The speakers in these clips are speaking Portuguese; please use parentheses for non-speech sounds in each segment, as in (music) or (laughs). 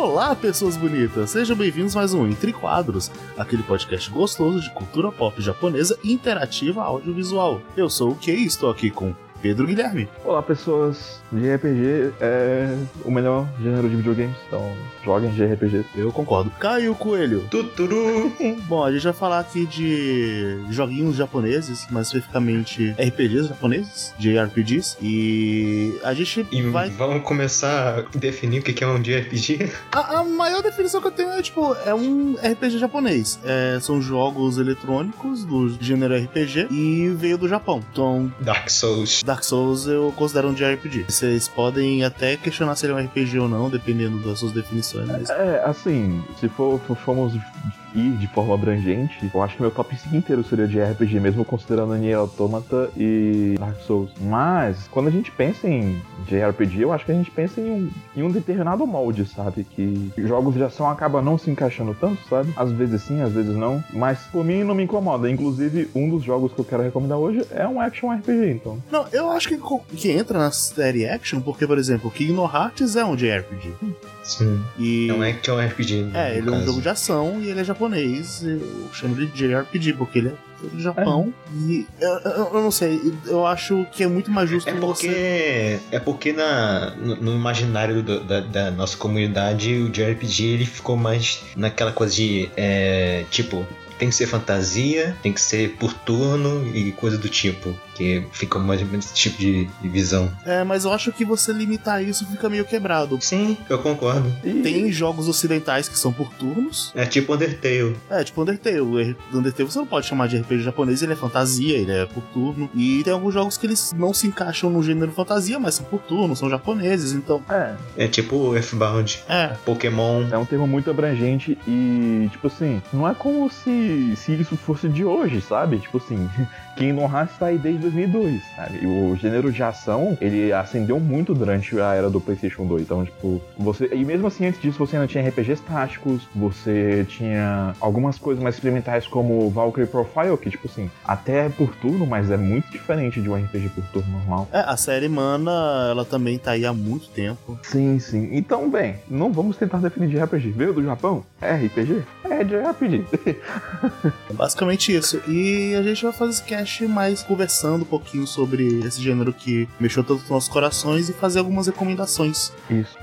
Olá, pessoas bonitas! Sejam bem-vindos mais um Entre Quadros, aquele podcast gostoso de cultura pop japonesa interativa audiovisual. Eu sou o Kei e estou aqui com Pedro Guilherme. Olá, pessoas. JRPG é o melhor gênero de videogames, então joguem JRPG. Eu concordo. Caio Coelho. Tuturu. (laughs) Bom, a gente vai falar aqui de joguinhos japoneses, mais especificamente RPGs japoneses, JRPGs, e a gente E vai... vamos começar a definir o que que é um JRPG? A, a maior definição que eu tenho é, tipo, é um RPG japonês. É, são jogos eletrônicos do gênero RPG e veio do Japão. Então, Dark Souls. Dark Souls eu considero um JRPG. Vocês podem até questionar se ele é um RPG ou não, dependendo das suas definições. Mas... É, assim, se for, for- formos ir de forma abrangente, eu acho que meu top 5 inteiro seria de RPG, mesmo considerando Nier Automata e Dark Souls. Mas, quando a gente pensa em JRPG, eu acho que a gente pensa em um, em um determinado molde, sabe? Que jogos de ação acabam não se encaixando tanto, sabe? Às vezes sim, às vezes não. Mas por mim não me incomoda. Inclusive, um dos jogos que eu quero recomendar hoje é um action RPG, então. Não, eu acho que, que entra na série action, porque, por exemplo, Kingdom Hearts é um JRPG. Sim. E... É um action RPG. É, ele é um jogo de ação e ele é japonês. Eu chamo ele de JRPG, porque ele é do Japão. E eu, eu- eu não sei, eu acho que é muito mais justo É você. porque, é porque na, no, no imaginário do- da, da nossa comunidade o JRPG ele ficou mais naquela coisa de é, tipo tem que ser fantasia, tem que ser por turno e coisa do tipo que fica mais ou menos esse tipo de, de visão. É, mas eu acho que você limitar isso fica meio quebrado. Sim, eu concordo. E- Tem jogos ocidentais que são por turnos. É tipo Undertale. É, tipo Undertale. Undertale você não pode chamar de RPG japonês, ele é fantasia, ele é por turno. E tem alguns jogos que eles não se encaixam no gênero fantasia, mas são por turno, são japoneses, então. É, É tipo Earthbound, É. Pokémon. É um termo muito abrangente e, tipo assim, não é como se, se isso fosse de hoje, sabe? Tipo assim, (laughs) Kingdom Hearts tá aí desde 2002, sabe? E o gênero de ação, ele ascendeu muito durante a era do PlayStation 2. Então, tipo, você. E mesmo assim, antes disso, você ainda tinha RPGs táticos, você tinha algumas coisas mais experimentais como Valkyrie Profile, que, tipo assim, até é por turno, mas é muito diferente de um RPG por turno normal. É, a série Mana, ela também tá aí há muito tempo. Sim, sim. Então, bem, não vamos tentar definir de RPG. Veio do Japão? É RPG? É de RPG. (laughs) (laughs) Basicamente isso. E a gente vai fazer esse cast mais conversando um pouquinho sobre esse gênero que mexeu tanto com nossos corações e fazer algumas recomendações. Isso.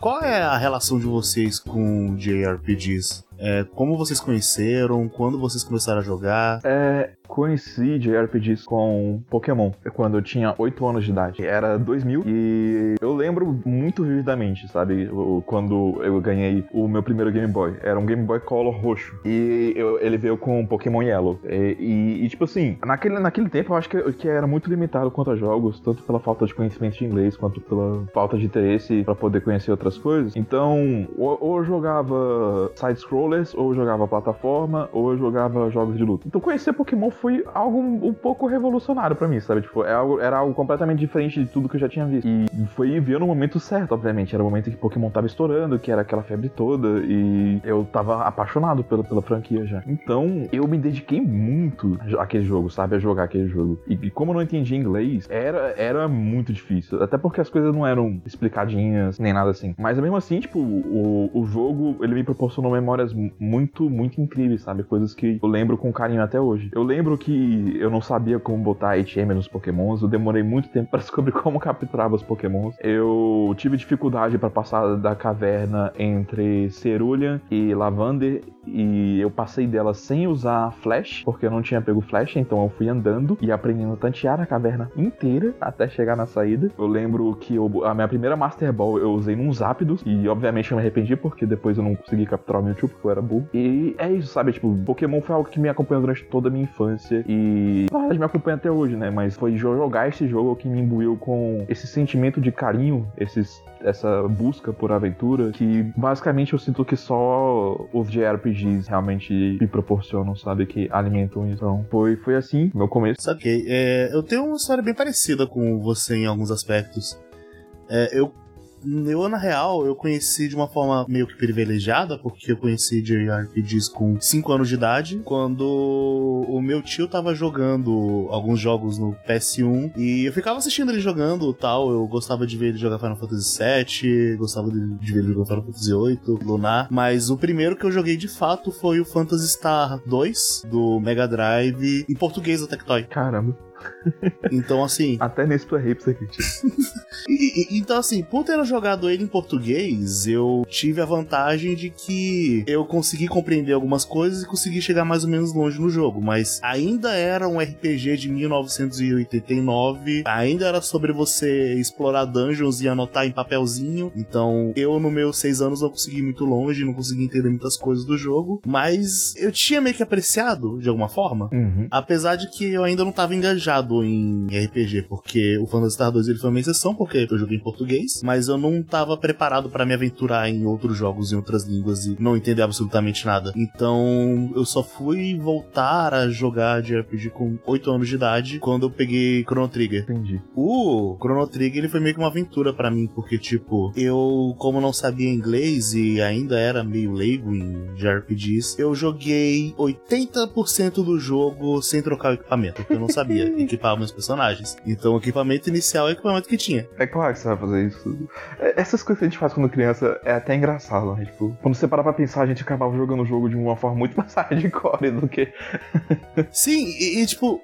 Qual é a relação de vocês com JRPGs? É, como vocês conheceram? Quando vocês começaram a jogar? É, conheci JRPGs com Pokémon quando eu tinha 8 anos de idade. Era 2000 e eu lembro muito vividamente, sabe? Quando eu ganhei o meu primeiro Game Boy. Era um Game Boy Color roxo. E eu- ele veio com Pokémon Yellow. E, e- e, tipo assim, naquele, naquele tempo eu acho que, que era muito limitado quanto a jogos, tanto pela falta de conhecimento de inglês quanto pela falta de interesse pra poder conhecer outras coisas. Então, ou, ou eu jogava side-scrollers, ou eu jogava plataforma, ou eu jogava jogos de luta. Então conhecer Pokémon foi algo um, pouco revolucionário pra mim, sabe? Tipo, é algo- era algo completamente diferente de tudo que eu já tinha visto. E foi ver no momento certo, obviamente. Era o momento que Pokémon tava estourando, que era aquela febre toda, e eu tava apaixonado pela, pela franquia já. Então, eu me dediquei muito àquele jogo, sabe? A jogar aquele jogo. E, e como eu não entendia inglês, era, era muito difícil. Até porque as coisas não eram explicadinhas, nem nada assim. Mas mesmo assim, tipo, o, o jogo, ele me proporcionou memórias mu- muito, muito incríveis, sabe? Coisas que eu lembro com carinho até hoje. Eu lembro que eu não sabia como botar HM nos pokémons, eu demorei muito tempo pra (laughs) descobrir como capturava os pokémons. Eu tive dificuldade pra passar da caverna entre Cerulean e Lavander, e eu passei dela sem usar flash, porque eu não tinha pego flash, então eu fui andando e aprendendo a tantear a caverna inteira até chegar na saída. Eu lembro que eu- a minha primeira Master Ball eu usei num Zapdos, e obviamente eu me arrependi, porque depois eu não consegui capturar o Mewtwo, porque eu era burro. E é isso, sabe? Tipo, Pokémon foi algo que me acompanhou durante toda a minha infância, e na verdade me acompanha até hoje, né? Mas foi jogar esse jogo que me imbuiu com esse sentimento de carinho, esses essa busca por aventura que basicamente eu sinto que só os JRPGs realmente me proporcionam, sabe? Que alimentam. Então, foi, foi assim, meu começo. Saquei. É, eu tenho uma história bem parecida com você em alguns aspectos. É, eu Eu, na real, eu conheci de uma forma meio que privilegiada, porque eu conheci JRPGs com 5 anos de idade, quando o meu tio tava jogando alguns jogos no PS1 e eu ficava assistindo ele jogando tal. Eu gostava de ver ele jogar Final Fantasy VII, gostava de, ver ele jogar Final Fantasy VIII, Lunar, mas o primeiro que eu joguei de fato foi o Phantasy Star 2 do Mega Drive em português da Tectoy. Caramba. Então, assim. Até nesse tu é hipster, (laughs) e, e, Então, assim, por ter jogado ele em português, eu tive a vantagem de que eu consegui compreender algumas coisas e consegui chegar mais ou menos longe no jogo. Mas ainda era um RPG de 1989, ainda era sobre você explorar dungeons e anotar em papelzinho. Então, eu, nos meus seis anos, não consegui ir muito longe, não consegui entender muitas coisas do jogo. Mas eu tinha meio que apreciado, de alguma forma. Uhum. Apesar de que eu ainda não estava engajado engajado em RPG, porque o Phantasy Star 2 ele foi uma exceção, porque eu joguei em português, mas eu não estava preparado para me aventurar em outros jogos em outras línguas e não entender absolutamente nada. Então eu só fui voltar a jogar de RPG com 8 anos de idade quando eu peguei Chrono Trigger. Entendi. O Chrono Trigger ele foi meio que uma aventura para mim, porque tipo, eu como não sabia inglês e ainda era meio leigo em JRPGs, eu joguei 80% do jogo sem trocar o equipamento, porque eu não sabia. (laughs) equipar meus personagens. Então o equipamento inicial é o equipamento que tinha. É claro que você vai fazer isso. É, essas coisas que a gente faz quando criança é até engraçado, né? Tipo, quando você parar pra pensar, a gente acabava jogando o jogo de uma forma muito mais (laughs) hardcore do que. Sim, e, e tipo.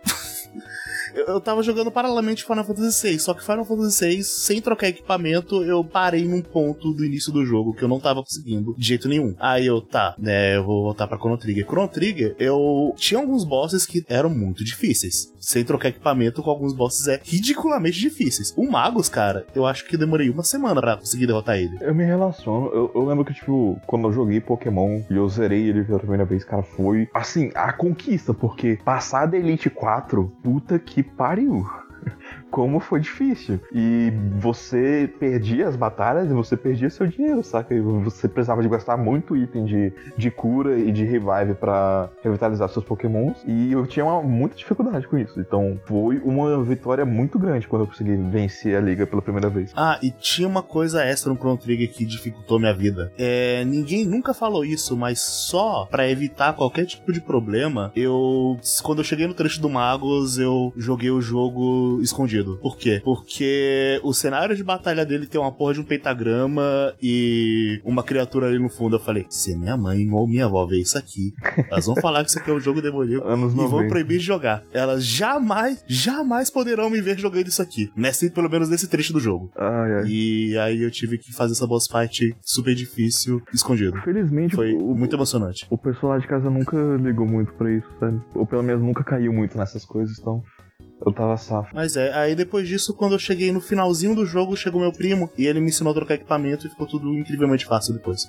Eu, eu tava jogando paralelamente Final Fantasy VI, só que Final Fantasy VI, sem trocar equipamento, eu parei num ponto do início do jogo que eu não tava conseguindo de jeito nenhum. Aí eu, tá, né, eu vou voltar pra Chrono Trigger. Chrono Trigger, eu tinha alguns bosses que eram muito difíceis. Sem trocar equipamento, com alguns bosses é ridiculamente difíceis. O Magus, cara, eu acho que demorei uma semana pra conseguir derrotar ele. Eu me relaciono, eu, eu lembro que, tipo, quando eu joguei Pokémon e eu zerei ele pela primeira vez, cara, foi, assim, a conquista, porque passar da Elite 4, puta que pariu como foi difícil. E você perdia as batalhas e você perdia seu dinheiro, saca? E você precisava de gastar muito item de, de cura e de revive para revitalizar seus pokémons. E eu tinha uma, muita dificuldade com isso. Então foi uma vitória muito grande quando eu consegui vencer a liga pela primeira vez. Ah, e tinha uma coisa extra no Chrono Trigger que dificultou minha vida. É, ninguém nunca falou isso, mas só para evitar qualquer tipo de problema, eu quando eu cheguei no trecho do Magos, eu joguei o jogo escondido sentido. Por quê? Porque o cenário de batalha dele tem uma porra de um pentagrama e uma criatura ali no fundo. Eu falei, se minha mãe ou minha avó ver isso aqui, elas vão falar que isso aqui é um jogo demoníaco e vão proibir de jogar. Elas jamais, jamais poderão me ver jogando isso aqui. Nesse, pelo menos nesse trecho do jogo. Ai, ai. E aí eu tive que fazer essa boss fight super difícil, escondido. Felizmente, foi o, muito emocionante. O pessoal de casa nunca ligou muito pra isso, sabe? Ou pelo menos nunca caiu muito nessas coisas, então eu tava safo. Mas é, aí depois disso, quando eu cheguei no finalzinho do jogo, chegou meu primo e ele me ensinou a trocar equipamento e ficou tudo incrivelmente fácil depois.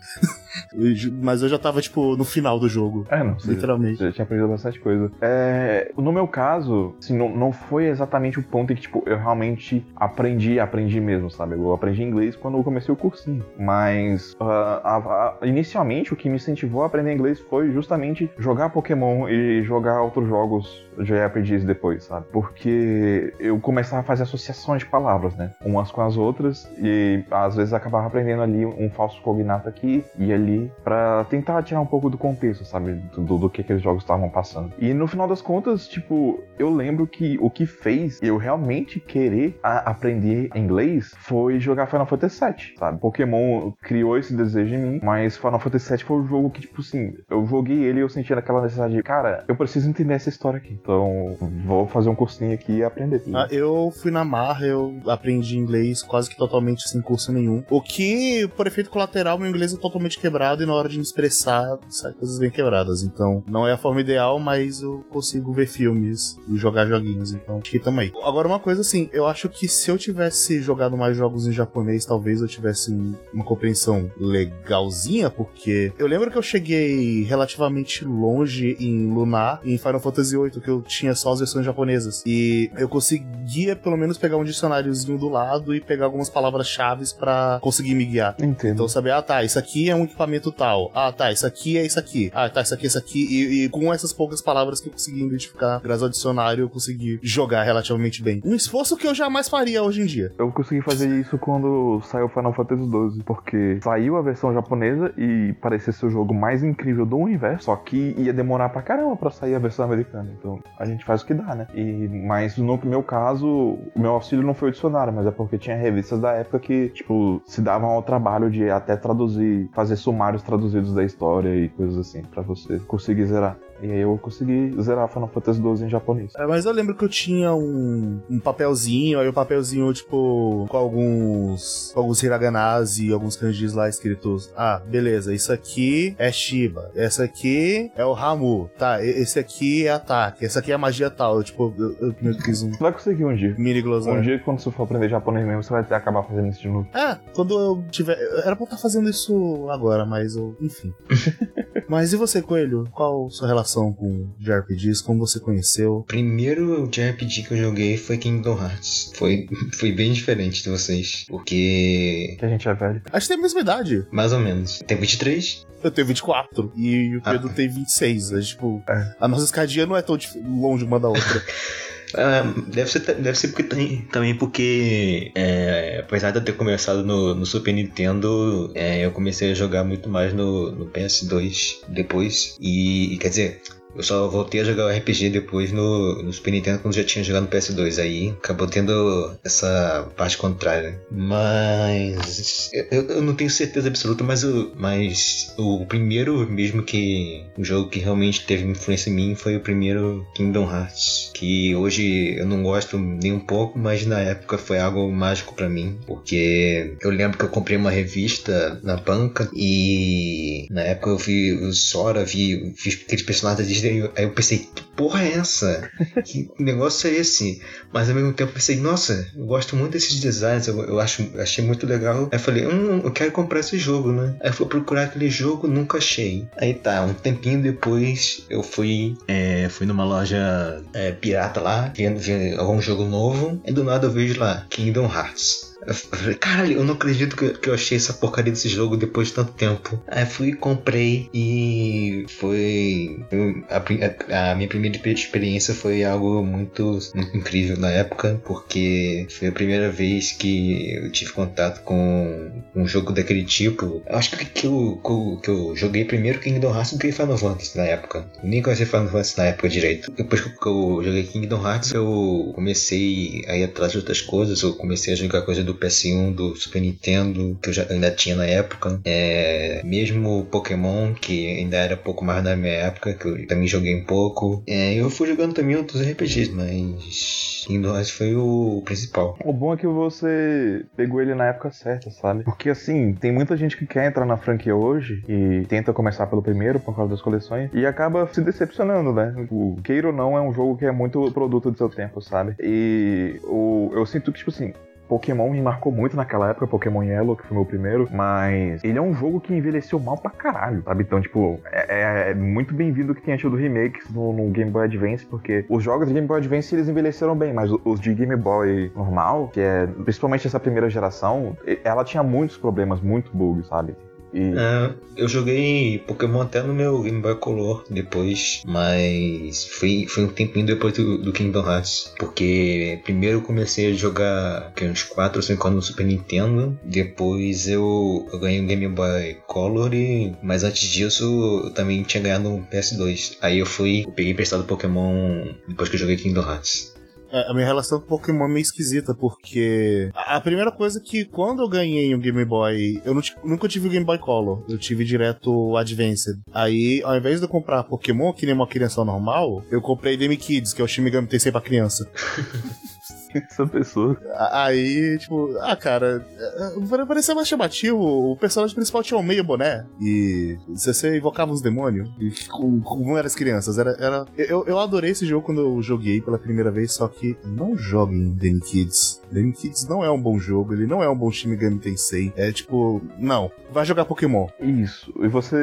(laughs) Mas eu já tava, tipo, no final do jogo. É, não. Literalmente. Você já tinha aprendido bastante coisa. É, no meu caso, assim, não, não foi exatamente o ponto em que, tipo, eu realmente aprendi, aprendi mesmo, sabe? Eu aprendi inglês quando eu comecei o cursinho. Mas, uh, a, a, inicialmente, o que me incentivou a aprender inglês foi justamente jogar Pokémon e jogar outros jogos de RPGs depois, sabe? Porque porque eu começava a fazer associações de palavras, né? Umas com as outras, e às vezes acabava aprendendo ali um falso cognato aqui e ali para tentar tirar um pouco do contexto, sabe? Do, do que aqueles jogos estavam passando. E no final das contas, tipo, eu lembro que o que fez eu realmente querer aprender inglês foi jogar Final Fantasy VII, sabe? Pokémon criou esse desejo em mim, mas Final Fantasy VII foi um jogo que, tipo assim, eu joguei ele e eu sentia aquela necessidade de, cara, eu preciso entender essa história aqui. Então, vou fazer um cursinho aqui e aprender. Ah, eu fui na marra, eu aprendi inglês quase que totalmente sem curso nenhum. O que, por efeito colateral, meu inglês é totalmente quebrado e na hora de me expressar, sai coisas bem quebradas. Então, não é a forma ideal, mas eu consigo ver filmes e jogar joguinhos. Então, acho que tamo aí. Agora, uma coisa assim, eu acho que se eu tivesse jogado mais jogos em japonês, talvez eu tivesse uma compreensão legalzinha, porque eu lembro que eu cheguei relativamente longe em Lunar, em Final Fantasy VIII, que eu tinha só as versões japonesas. E que eu conseguia pelo menos pegar um dicionáriozinho do lado e pegar algumas palavras-chave para conseguir me guiar. Entendo. Então saber, ah tá, isso aqui é um equipamento tal. Ah tá, isso aqui é isso aqui. Ah tá, isso aqui é isso aqui. E, e com essas poucas palavras que eu consegui identificar, graças ao dicionário, eu consegui jogar relativamente bem. Um esforço que eu jamais faria hoje em dia. Eu consegui fazer isso quando saiu Final Fantasy XII, porque saiu a versão japonesa e parecia ser o jogo mais incrível do universo, só que ia demorar pra caramba pra sair a versão americana. Então a gente faz o que dá, né? E, mas no meu caso, o meu auxílio não foi o dicionário, mas é porque tinha revistas da época que, tipo, se davam ao trabalho de até traduzir, fazer sumários traduzidos da história e coisas assim, para você conseguir zerar. E aí eu consegui zerar Final Fantasy XII em japonês. É, mas eu lembro que eu tinha um, um papelzinho, aí o um papelzinho, tipo, com alguns, com alguns hiraganas e alguns kanjis lá escritos. Ah, beleza, isso aqui é Shiba, essa aqui é o Ramu, tá, esse aqui é ataque, essa aqui é magia tal. Eu, tipo, eu, eu, eu fiz um... Você vai conseguir um dia. Mini glossário. Um dia, quando você for aprender japonês mesmo, você vai acabar fazendo isso de novo. É, quando eu tiver... Era pra eu estar fazendo isso agora, mas eu... Enfim. (laughs) mas e você, Coelho? Qual a sua relação relação com JRPGs? Como você conheceu? O primeiro JRPG que eu joguei foi Kingdom Hearts. Foi, (laughs) foi bem diferente de vocês. Porque. Que a gente é velho. Acho que tem a mesma idade. Mais ou menos. Tem 23? Eu tenho 24 e o Pedro ah. tem 26. É, tipo, é. a nossa escadinha não é tão longe uma da outra. (laughs) Uh, deve, ser, deve ser porque, também porque, é, apesar de eu ter começado no, no Super Nintendo, é, eu comecei a jogar muito mais no, no PS2 depois. E, e quer dizer, eu só voltei a jogar o RPG depois no, no Super Nintendo quando já tinha jogado no PS2. Aí acabou tendo essa parte contrária. Mas. Eu, eu não tenho certeza absoluta, mas, eu, mas o primeiro mesmo que. O jogo que realmente teve influência em mim foi o primeiro Kingdom Hearts. Que hoje eu não gosto nem um pouco, mas na época foi algo mágico para mim. Porque eu lembro que eu comprei uma revista na banca e na época eu vi o Sora, vi, vi aqueles personagens Aí eu pensei, que porra é essa? Que negócio é esse? Mas ao mesmo tempo eu pensei, nossa, eu gosto muito desses designs, eu, eu acho, achei muito legal. Aí eu falei, hum, eu quero comprar esse jogo, né? Aí eu fui procurar aquele jogo, nunca achei. Aí tá, um tempinho depois eu fui, é, fui numa loja é, pirata lá, vendo, vendo algum jogo novo, e do nada eu vejo lá, Kingdom Hearts. Eu falei, caralho, eu não acredito que, que eu achei essa porcaria desse jogo depois de tanto tempo. Aí fui comprei e foi. A, a, minha primeira experiência foi algo muito, muito incrível na época, porque foi a primeira vez que eu tive contato com um jogo daquele tipo. Eu acho que, eu, que, eu, que eu joguei primeiro Kingdom Hearts do que Final Fantasy na época. Eu nem conhecia Final Fantasy na época direito. Depois que eu joguei Kingdom Hearts, eu comecei a ir atrás de outras coisas. Eu comecei a jogar coisa do PS1, do Super Nintendo, que eu já ainda tinha na época. É, mesmo Pokémon, que ainda era pouco mais da minha época, que eu também joguei um pouco. É, eu fui jogando também outros RPGs, mas Hearts foi o principal. O bom é que você pegou ele na época certa, sabe? Porque assim, tem muita gente que quer entrar na franquia hoje e tenta começar pelo primeiro por causa das coleções e acaba se decepcionando, né? O Queira ou não é um jogo que é muito produto do seu tempo, sabe? E o, eu sinto que, tipo assim, Pokémon me marcou muito naquela época, Pokémon Yellow, que foi meu primeiro, mas ele é um jogo que envelheceu mal pra caralho, sabe? Então, tipo, é, é muito bem-vindo que tenha tido remakes no, no, Game Boy Advance, porque os jogos de Game Boy Advance eles envelheceram bem, mas os de Game Boy normal, que é principalmente essa primeira geração, ela tinha muitos problemas, muito bugs, sabe? E... É, eu joguei Pokémon até no meu Game Boy Color depois, mas foi, foi um tempinho depois do, do Kingdom Hearts. Porque primeiro eu comecei a jogar que, uns 4 ou 5 anos no Super Nintendo, depois eu, eu ganhei um Game Boy Color, e, mas antes disso eu também tinha ganhado um PS2. Aí eu fui, eu peguei emprestado Pokémon depois que eu joguei Kingdom Hearts. É, a minha relação com Pokémon é meio esquisita, porque a primeira coisa é que quando eu ganhei um Game Boy, eu nunca tive o Game Boy Color, eu tive direto o Advanced. Aí, ao invés de eu comprar Pokémon, que nem uma criança normal, eu comprei Game Kids, que é o Shimigami Tensei pra criança. (laughs) Essa pessoa. Aí, tipo, ah, cara, é, parecia mais chamativo. O personagem principal tinha um meio boné. E você invocava os demônios. E como, como eram as crianças. Era, era... Eu, eu adorei esse jogo quando eu joguei pela primeira vez, só que não joguem The Kids. The Kids não é um bom jogo, ele não é um bom Shin Megami Tensei. É tipo, não, vai jogar Pokémon. Isso. E você,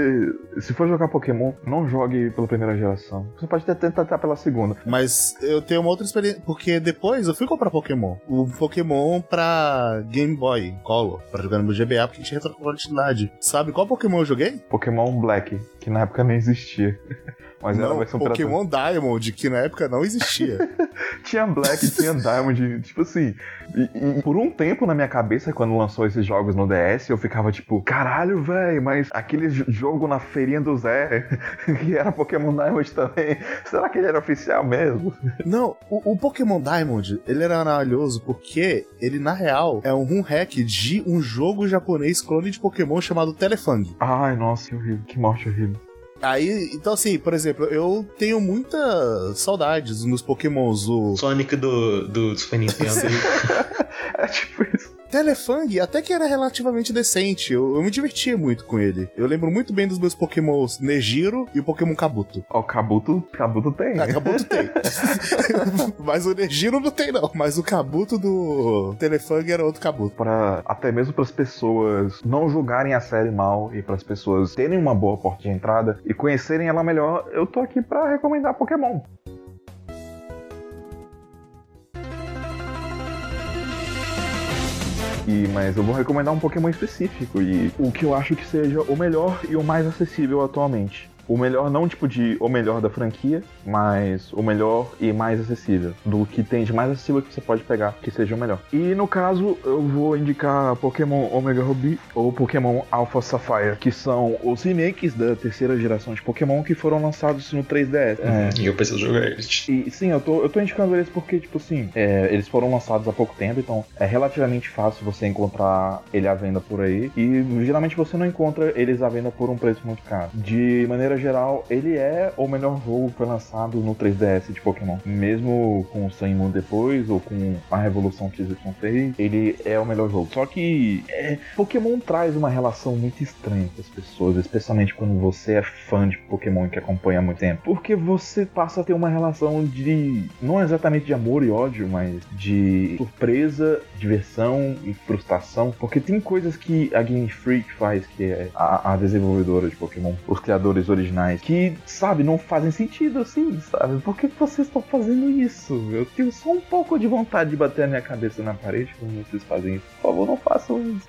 se for jogar Pokémon, não jogue pela primeira geração. Você pode até tentar pela segunda. Mas eu tenho uma outra experiência, porque depois eu fui comprar Pokémon. O Pokémon pra Game Boy Color, pra jogar no GBA, porque tinha retrocompatibilidade. Sabe qual Pokémon eu joguei? Pokémon Black, que na época nem existia. (laughs) Mas não, era a versão Pokémon pirata. Diamond, que na época não existia. (laughs) tinha Black, tinha Diamond, tipo assim. E, e, por um tempo na minha cabeça, quando lançou esses jogos no DS, eu ficava tipo, caralho, velho, mas aquele jogo na feirinha do Zé, (laughs) que era Pokémon Diamond também, (laughs) será que ele era oficial mesmo? Não, o, o Pokémon Diamond, ele era maravilhoso porque ele, na real, é um hack de um jogo japonês clone de Pokémon chamado Telefang. Ai, nossa, que horrível, que morte horrível. Aí, então assim, por exemplo, eu tenho muitas saudades nos pokémons. O Sonic do, do Super Nintendo. (laughs) é tipo isso. Telefang até que era relativamente decente. Eu, eu, me divertia muito com ele. Eu lembro muito bem dos meus Pokémons Nejiro e o Pokémon Kabuto. Ó, oh, Kabuto, Kabuto tem. Ah, Kabuto tem. (laughs) (laughs) Mas o Nejiro não tem, não. Mas o Kabuto do Telefang era outro Kabuto. Para até mesmo para as pessoas não julgarem a série mal e para as pessoas terem uma boa porta de entrada e conhecerem ela melhor, eu tô aqui para recomendar Pokémon. E, mas eu vou recomendar um Pokémon específico e o que eu acho que seja o melhor e o mais acessível atualmente o melhor, não tipo de o melhor da franquia, mas o melhor e mais acessível. Do que tem de mais acessível que você pode pegar, que seja o melhor. E no caso, eu vou indicar Pokémon Omega Ruby ou Pokémon Alpha Sapphire, que são os remakes da terceira geração de Pokémon que foram lançados no 3DS. Uhum, é. E eu preciso jogar eles. E sim, eu tô, eu tô indicando eles porque, tipo assim, é, eles foram lançados há pouco tempo, então é relativamente fácil você encontrar ele à venda por aí. E geralmente você não encontra eles à venda por um preço muito caro. De maneira maneira geral, ele é o melhor jogo que foi lançado no 3DS de Pokémon. Mesmo com o Sun depois, ou com a Revolução XY3, ele é o melhor jogo. Só que é, Pokémon traz uma relação muito estranha com as pessoas, especialmente quando você é fã de Pokémon que acompanha há muito tempo. Porque você passa a ter uma relação de. não exatamente de amor e ódio, mas de surpresa, diversão e frustração. Porque tem coisas que a Game Freak faz, que é a, a desenvolvedora de Pokémon, os criadores originais originais que, sabe, não fazem sentido assim, sabe? Por que vocês estão fazendo isso? Eu tenho só um pouco de vontade de bater a minha cabeça na parede quando vocês fazem isso. Por favor, não façam isso.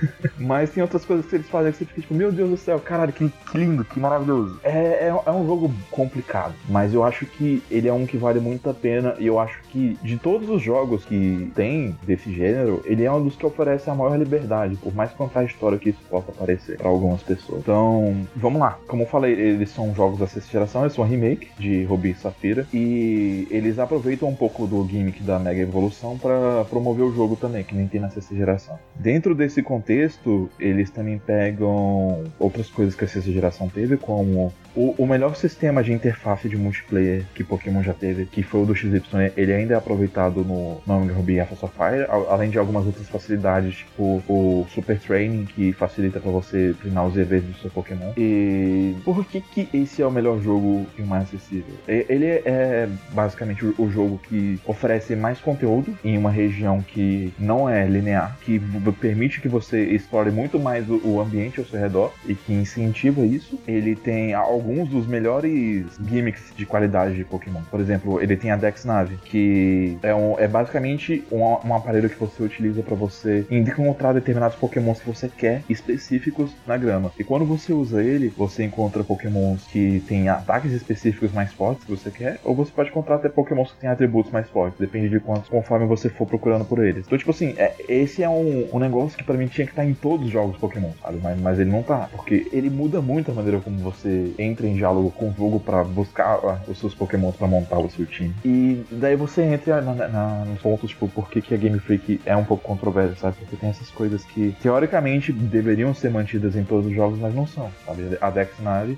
(laughs) Mas tem outras coisas que eles fazem que você fica tipo, meu Deus do céu, caralho, que, lindo, que maravilhoso. É, é, é, um jogo complicado, mas eu acho que ele é um que vale muito a pena e eu acho que de todos os jogos que tem desse gênero, ele é um dos que oferece a maior liberdade, por mais história que isso possa parecer para algumas pessoas. Então, vamos lá. Como eu falei, eles são jogos da sexta geração, eles são remake de Ruby e Safira e eles aproveitam um pouco do gimmick da Mega Evolução para promover o jogo também, que nem tem na sexta geração. Dentro desse contexto, eles também pegam outras coisas que a sexta geração teve, como o, o, melhor sistema de interface de multiplayer que Pokémon já teve, que foi o do XY, ele ainda é aproveitado no, no Ruby e Alpha Sapphire, além de algumas outras facilidades, tipo o Super Training, que facilita para você treinar os EVs do seu Pokémon. E por que, que esse é o melhor jogo e o mais acessível? Ele é basicamente o jogo que oferece mais conteúdo em uma região que não é linear, que permite que você explore muito mais o ambiente ao seu redor e que incentiva isso. Ele tem alguns dos melhores gimmicks de qualidade de Pokémon. Por exemplo, ele tem a Dex Nave, que é, um, é basicamente um, um aparelho que você utiliza para você encontrar determinados Pokémons que você quer específicos na grama. E quando você usa ele, você encontra Pokémons que têm ataques específicos mais fortes que você quer, ou você pode encontrar até Pokémons que têm atributos mais fortes, depende de quantos, conforme você for procurando por eles. Então, tipo assim, é, esse é um, um negócio que para mim tinha que estar em todos os jogos Pokémon, sabe? Mas, mas ele não tá, porque ele muda muito a maneira como você entra em diálogo com o jogo para buscar ah, os seus Pokémon para montar o seu time. E daí você entra na, na, nos pontos, tipo, por que, que a Game Freak é um pouco controversa, sabe? Porque tem essas coisas que teoricamente deveriam ser mantidas em todos os jogos, mas não são, sabe? A Dex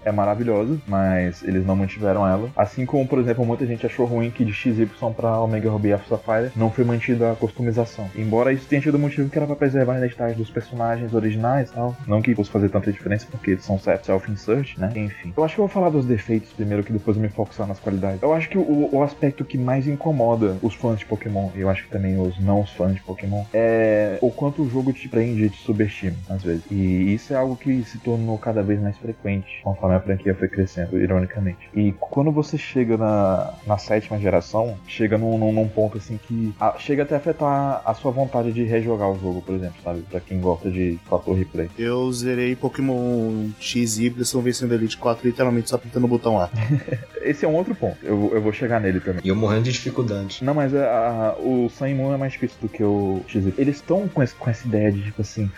É maravilhosa, mas eles não mantiveram ela. Assim como, por exemplo, muita gente achou ruim que de XY para Omega Ruby Alpha Sapphire não foi mantida a customização. Embora isso tenha tido motivo que era para preservar a identidade dos personagens originais tal. Não que fosse fazer tanta diferença, porque eles são self-insert, né? Enfim. Eu acho que eu vou falar dos defeitos primeiro, que depois eu me focar nas qualidades. Eu acho que o, o aspecto que mais incomoda os fãs de Pokémon, e eu acho que também os não fãs de Pokémon, é o quanto o jogo te prende e te subestima, às vezes. E isso é algo que se tornou cada vez mais frequente conforme a franquia foi crescendo, ironicamente. E quando você chega na, na sétima geração, chega num, num, num ponto assim que a, chega até a afetar a sua vontade de rejogar o jogo, por exemplo, sabe? Pra quem gosta de fator replay. Eu zerei Pokémon X e Y vencendo Elite 4 literalmente só apertando o botão A. (laughs) Esse é um outro ponto. Eu, eu vou chegar nele também. E eu morrendo de dificuldade. Não, mas a, a, o Sun Moon é mais difícil do que o XY. Eles estão com, com essa ideia de, tipo assim,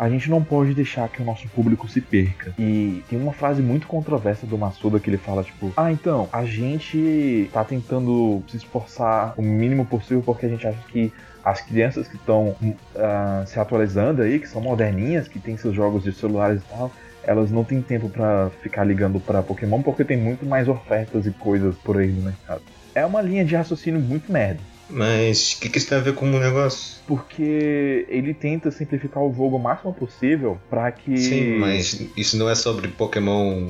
a gente não pode deixar que o nosso público se perca. E tem uma frase muito controversa do Massuda que ele fala, tipo, ah, então, a gente tá tentando se esforçar o mínimo possível porque a gente acha que as crianças que estão uh, se atualizando aí, que são moderninhas, que têm seus jogos de celulares e tal, elas não têm tempo para ficar ligando para Pokémon porque tem muito mais ofertas e coisas por aí no mercado. É uma linha de raciocínio muito merda. Mas o que, que isso tem a ver com o negócio? Porque ele tenta simplificar o jogo o máximo possível para que. Sim, mas isso não é sobre Pokémon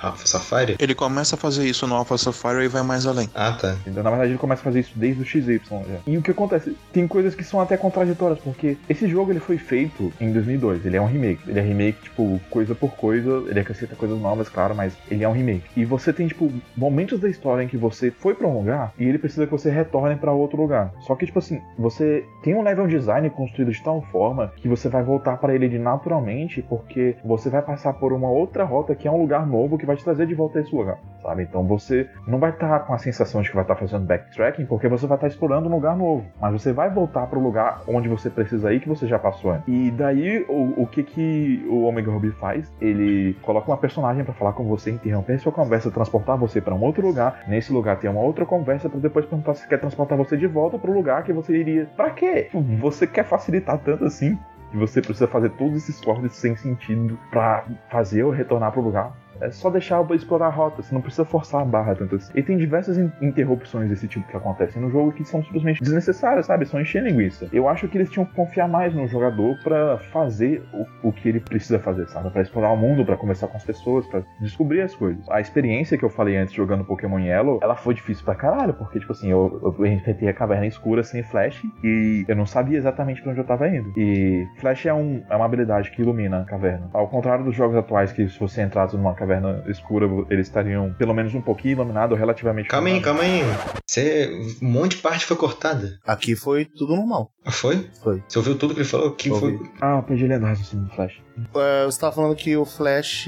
Alpha Sapphire? Ele começa a fazer isso no Alpha Sapphire e vai mais além. Ah, tá. Então, na verdade, ele começa a fazer isso desde o XY já. E o que acontece? Tem coisas que são até contraditórias, porque esse jogo ele foi feito em 2002. Ele é um remake. Ele é remake, tipo, coisa por coisa. Ele acrescenta coisas novas, claro, mas ele é um remake. E você tem, tipo, momentos da história em que você foi para um lugar e ele precisa que você retorne para outro lugar. Só que, tipo assim, você tem um level design construído de tal forma que você vai voltar para ele de naturalmente, porque você vai passar por uma outra rota que é um lugar novo que vai te trazer de volta a esse lugar, sabe? Então você não vai estar tá com a sensação de que vai estar tá fazendo backtracking, porque você vai estar tá explorando um lugar novo. Mas você vai voltar para o lugar onde você precisa ir, que você já passou. E daí, o, o que que o Omega Ruby faz? Ele coloca uma personagem para falar com você, interromper sua conversa, transportar você para um outro lugar. Nesse lugar tem uma outra conversa para depois perguntar se quer transportar você de volta para o lugar que você iria. Para quê? Você quer facilitar tanto assim? que você precisa fazer todos esses cortes sem sentido para fazer eu retornar pro lugar. É só deixar pra explorar a rota, você não precisa forçar a barra tanto assim. E tem diversas interrupções desse tipo que acontecem no jogo que são simplesmente desnecessárias, sabe? São encher linguiça. Eu acho que eles tinham que confiar mais no jogador para fazer o, o, que ele precisa fazer, sabe? Para explorar o mundo, para conversar com as pessoas, para descobrir as coisas. A experiência que eu falei antes jogando Pokémon Yellow, ela foi difícil pra caralho, porque, tipo assim, eu, eu enfrentei a caverna escura sem flash e eu não sabia exatamente pra onde eu tava indo. E flash é, um, é uma habilidade que ilumina a caverna. Ao contrário dos jogos atuais, que se você entrasse numa caverna caverna escura, eles estariam pelo menos um pouquinho iluminados, relativamente. Calma aí, calma aí. Você, um monte de parte foi cortada. Aqui foi tudo normal. Ah, foi? Foi. Você ouviu tudo que ele falou? Que foi? Ah, eu perdi ele assim do Flash. É, você tava falando que o Flash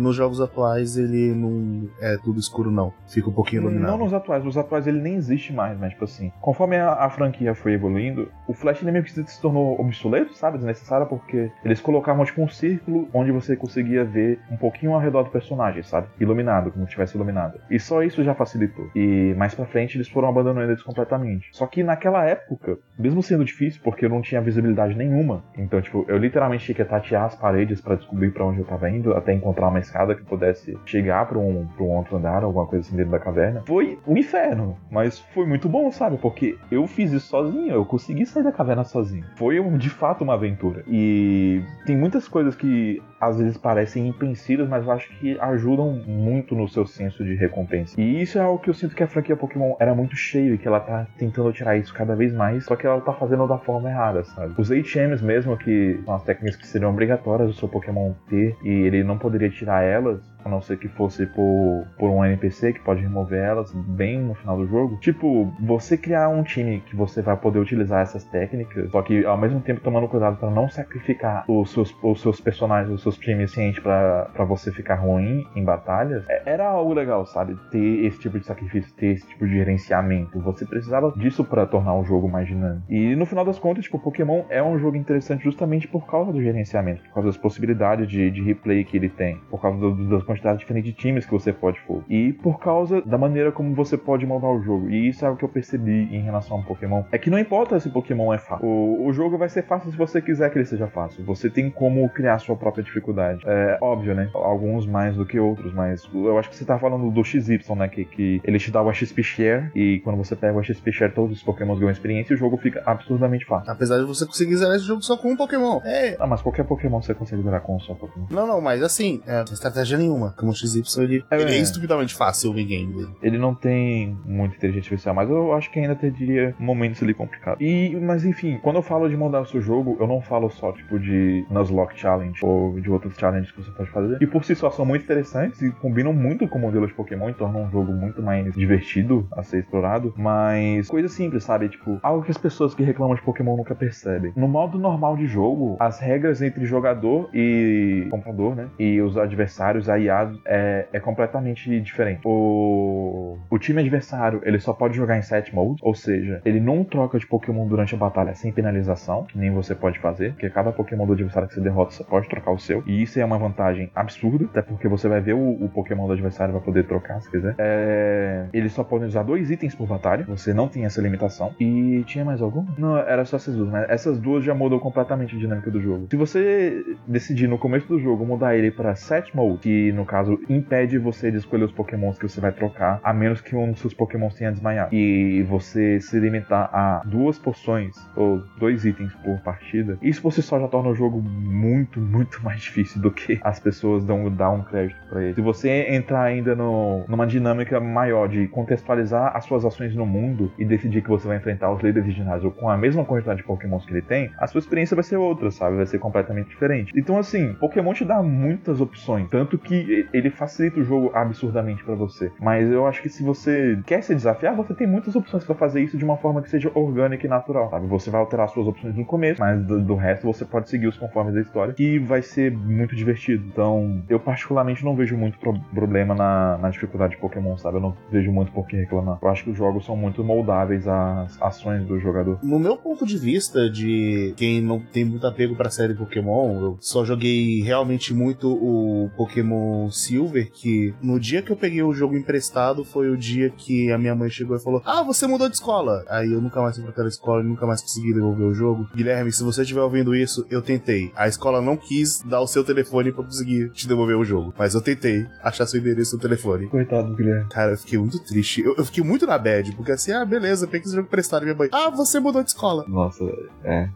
nos jogos atuais ele não é tudo escuro, não. Fica um pouquinho iluminado. Não nos atuais, nos atuais ele nem existe mais, mas tipo assim, conforme a, a franquia foi evoluindo, o Flash ele meio que se tornou obsoleto, sabe? Desnecessário, porque eles colocavam tipo um círculo onde você conseguia ver um pouquinho ao redor do personagem, sabe? Iluminado, como se tivesse iluminado. E só isso já facilitou. E mais pra frente eles foram abandonando eles completamente. Só que naquela época, mesmo sendo difícil, porque eu não tinha visibilidade nenhuma, então, tipo, eu literalmente tinha que tatear as paredes para descobrir para onde eu tava indo, até encontrar uma escada que pudesse chegar para um, pra um outro andar, alguma coisa assim dentro da caverna. Foi um inferno, mas foi muito bom, sabe? Porque eu fiz isso sozinho, eu consegui sair da caverna sozinho. Foi um, de fato uma aventura. E tem muitas coisas que às vezes parecem impensíveis, mas eu acho que ajudam muito no seu senso de recompensa. E isso é algo que eu sinto que a franquia Pokémon era muito cheio e que ela tá tentando tirar isso cada vez mais, só que ela tá fazendo da forma errada, sabe? Os HMs mesmo, que são as técnicas que seriam obrigatórias do seu Pokémon ter, e ele não poderia tirar elas, a não ser que fosse por, por um NPC que pode remover elas bem no final do jogo. Tipo, você criar um time que você vai poder utilizar essas técnicas, só que ao mesmo tempo tomando cuidado para não sacrificar os seus, os seus personagens, os seus times cientes para você ficar ruim em batalhas, é, era algo legal, sabe? Ter esse tipo de sacrifício, ter esse tipo de gerenciamento. Você precisava disso para tornar o jogo mais dinâmico. E no final das contas, tipo, Pokémon é um jogo interessante justamente por causa do gerenciamento, por causa das possibilidades de, de replay que ele tem, por causa do, das quantidades diferentes de times que você pode for. E por causa da maneira como você pode moldar o jogo. E isso é o que eu percebi em relação ao Pokémon. É que não importa se Pokémon é fácil. O, o jogo vai ser fácil se você quiser que ele seja fácil. Você tem como criar sua própria dificuldade. É óbvio, né? Alguns mais do que outros, mas eu acho que você tá falando do XY, né? Que, que ele te dá o XP Share e quando você pega o XP Share, todos os Pokémon ganham experiência e o jogo fica absurdamente fácil. Apesar de você conseguir zerar esse jogo só com um Pokémon. É. Ah, mas qualquer Pokémon você consegue zerar com um só Pokémon. Não, não, mas assim, é, estratégia nenhuma. Como o XY, ele é, ele é estupidamente fácil o game. Ele não tem muita inteligência artificial, mas eu acho que ainda teria momentos ali complicados. E, mas enfim, quando eu falo de mudar o seu jogo, eu não falo só tipo de Nuzlocke Challenge ou de outros challenges que você pode fazer. E por si só são muito interessantes e combinam muito com o modelo de Pokémon e tornam um jogo muito mais divertido a ser explorado. Mas coisa simples, sabe? Tipo, algo que as pessoas que reclamam de Pokémon nunca percebem. No modo normal de jogo, as regras entre jogador e comprador, né? E os adversários, a É, é completamente diferente. O, o time adversário, ele só pode jogar em set mode, ou seja, ele não troca de Pokémon durante a batalha sem penalização, que nem você pode fazer, porque cada Pokémon do adversário que você derrota, você pode trocar o seu. E isso é uma vantagem absurda, até porque você vai ver o, o Pokémon do adversário vai poder trocar se quiser. É, eles só podem usar dois itens por batalha, você não tem essa limitação. E tinha mais algum? Não, era só essas duas, mas essas duas já mudam completamente a dinâmica do jogo. Se você decidir no começo do jogo mudar ele para set mode, que no caso impede você de escolher os Pokémons que você vai trocar, a menos que um dos seus Pokémons tenha desmaiado, e você se limitar a duas poções ou dois itens por partida, isso por si só já torna o jogo muito, muito (laughs) mais difícil do que as pessoas dão dar um crédito para ele. Se você entrar ainda no, numa dinâmica maior de contextualizar as suas ações no mundo e decidir que você vai enfrentar os líderes de ginásio com a mesma quantidade de Pokémons que ele tem, a sua experiência vai ser outra, sabe? Vai ser completamente diferente. Então, assim, Pokémon te dá muitas opções, tanto que ele facilita o jogo absurdamente para você. Mas eu acho que se você quer se desafiar, você tem muitas opções para fazer isso de uma forma que seja orgânica e natural, sabe? Você vai alterar suas opções no começo, mas do, do resto você pode seguir os conformes da história, que vai ser muito divertido. Então, eu particularmente não vejo muito pro problema na, na dificuldade de Pokémon, sabe? Eu não vejo muito por que reclamar. Eu acho que os jogos são muito moldáveis às ações do jogador. No meu ponto de vista, de quem não tem muito apego pra série Pokémon, eu só joguei realmente muito o Pokémon Silver, que no dia que eu peguei o jogo emprestado foi o dia que a minha mãe chegou e falou: Ah, você mudou de escola. Aí eu nunca mais fui pra aquela escola e nunca mais consegui devolver o jogo. Guilherme, se você estiver ouvindo isso, eu tentei. A escola não quis dar o seu telefone pra conseguir te devolver o jogo. Mas eu tentei achar seu endereço no telefone. Coitado do Guilherme. Cara, eu fiquei muito triste. Eu, eu fiquei muito na bad, porque assim, ah, beleza, peguei esse jogo emprestado. Minha mãe, ah, você mudou de escola. Nossa, é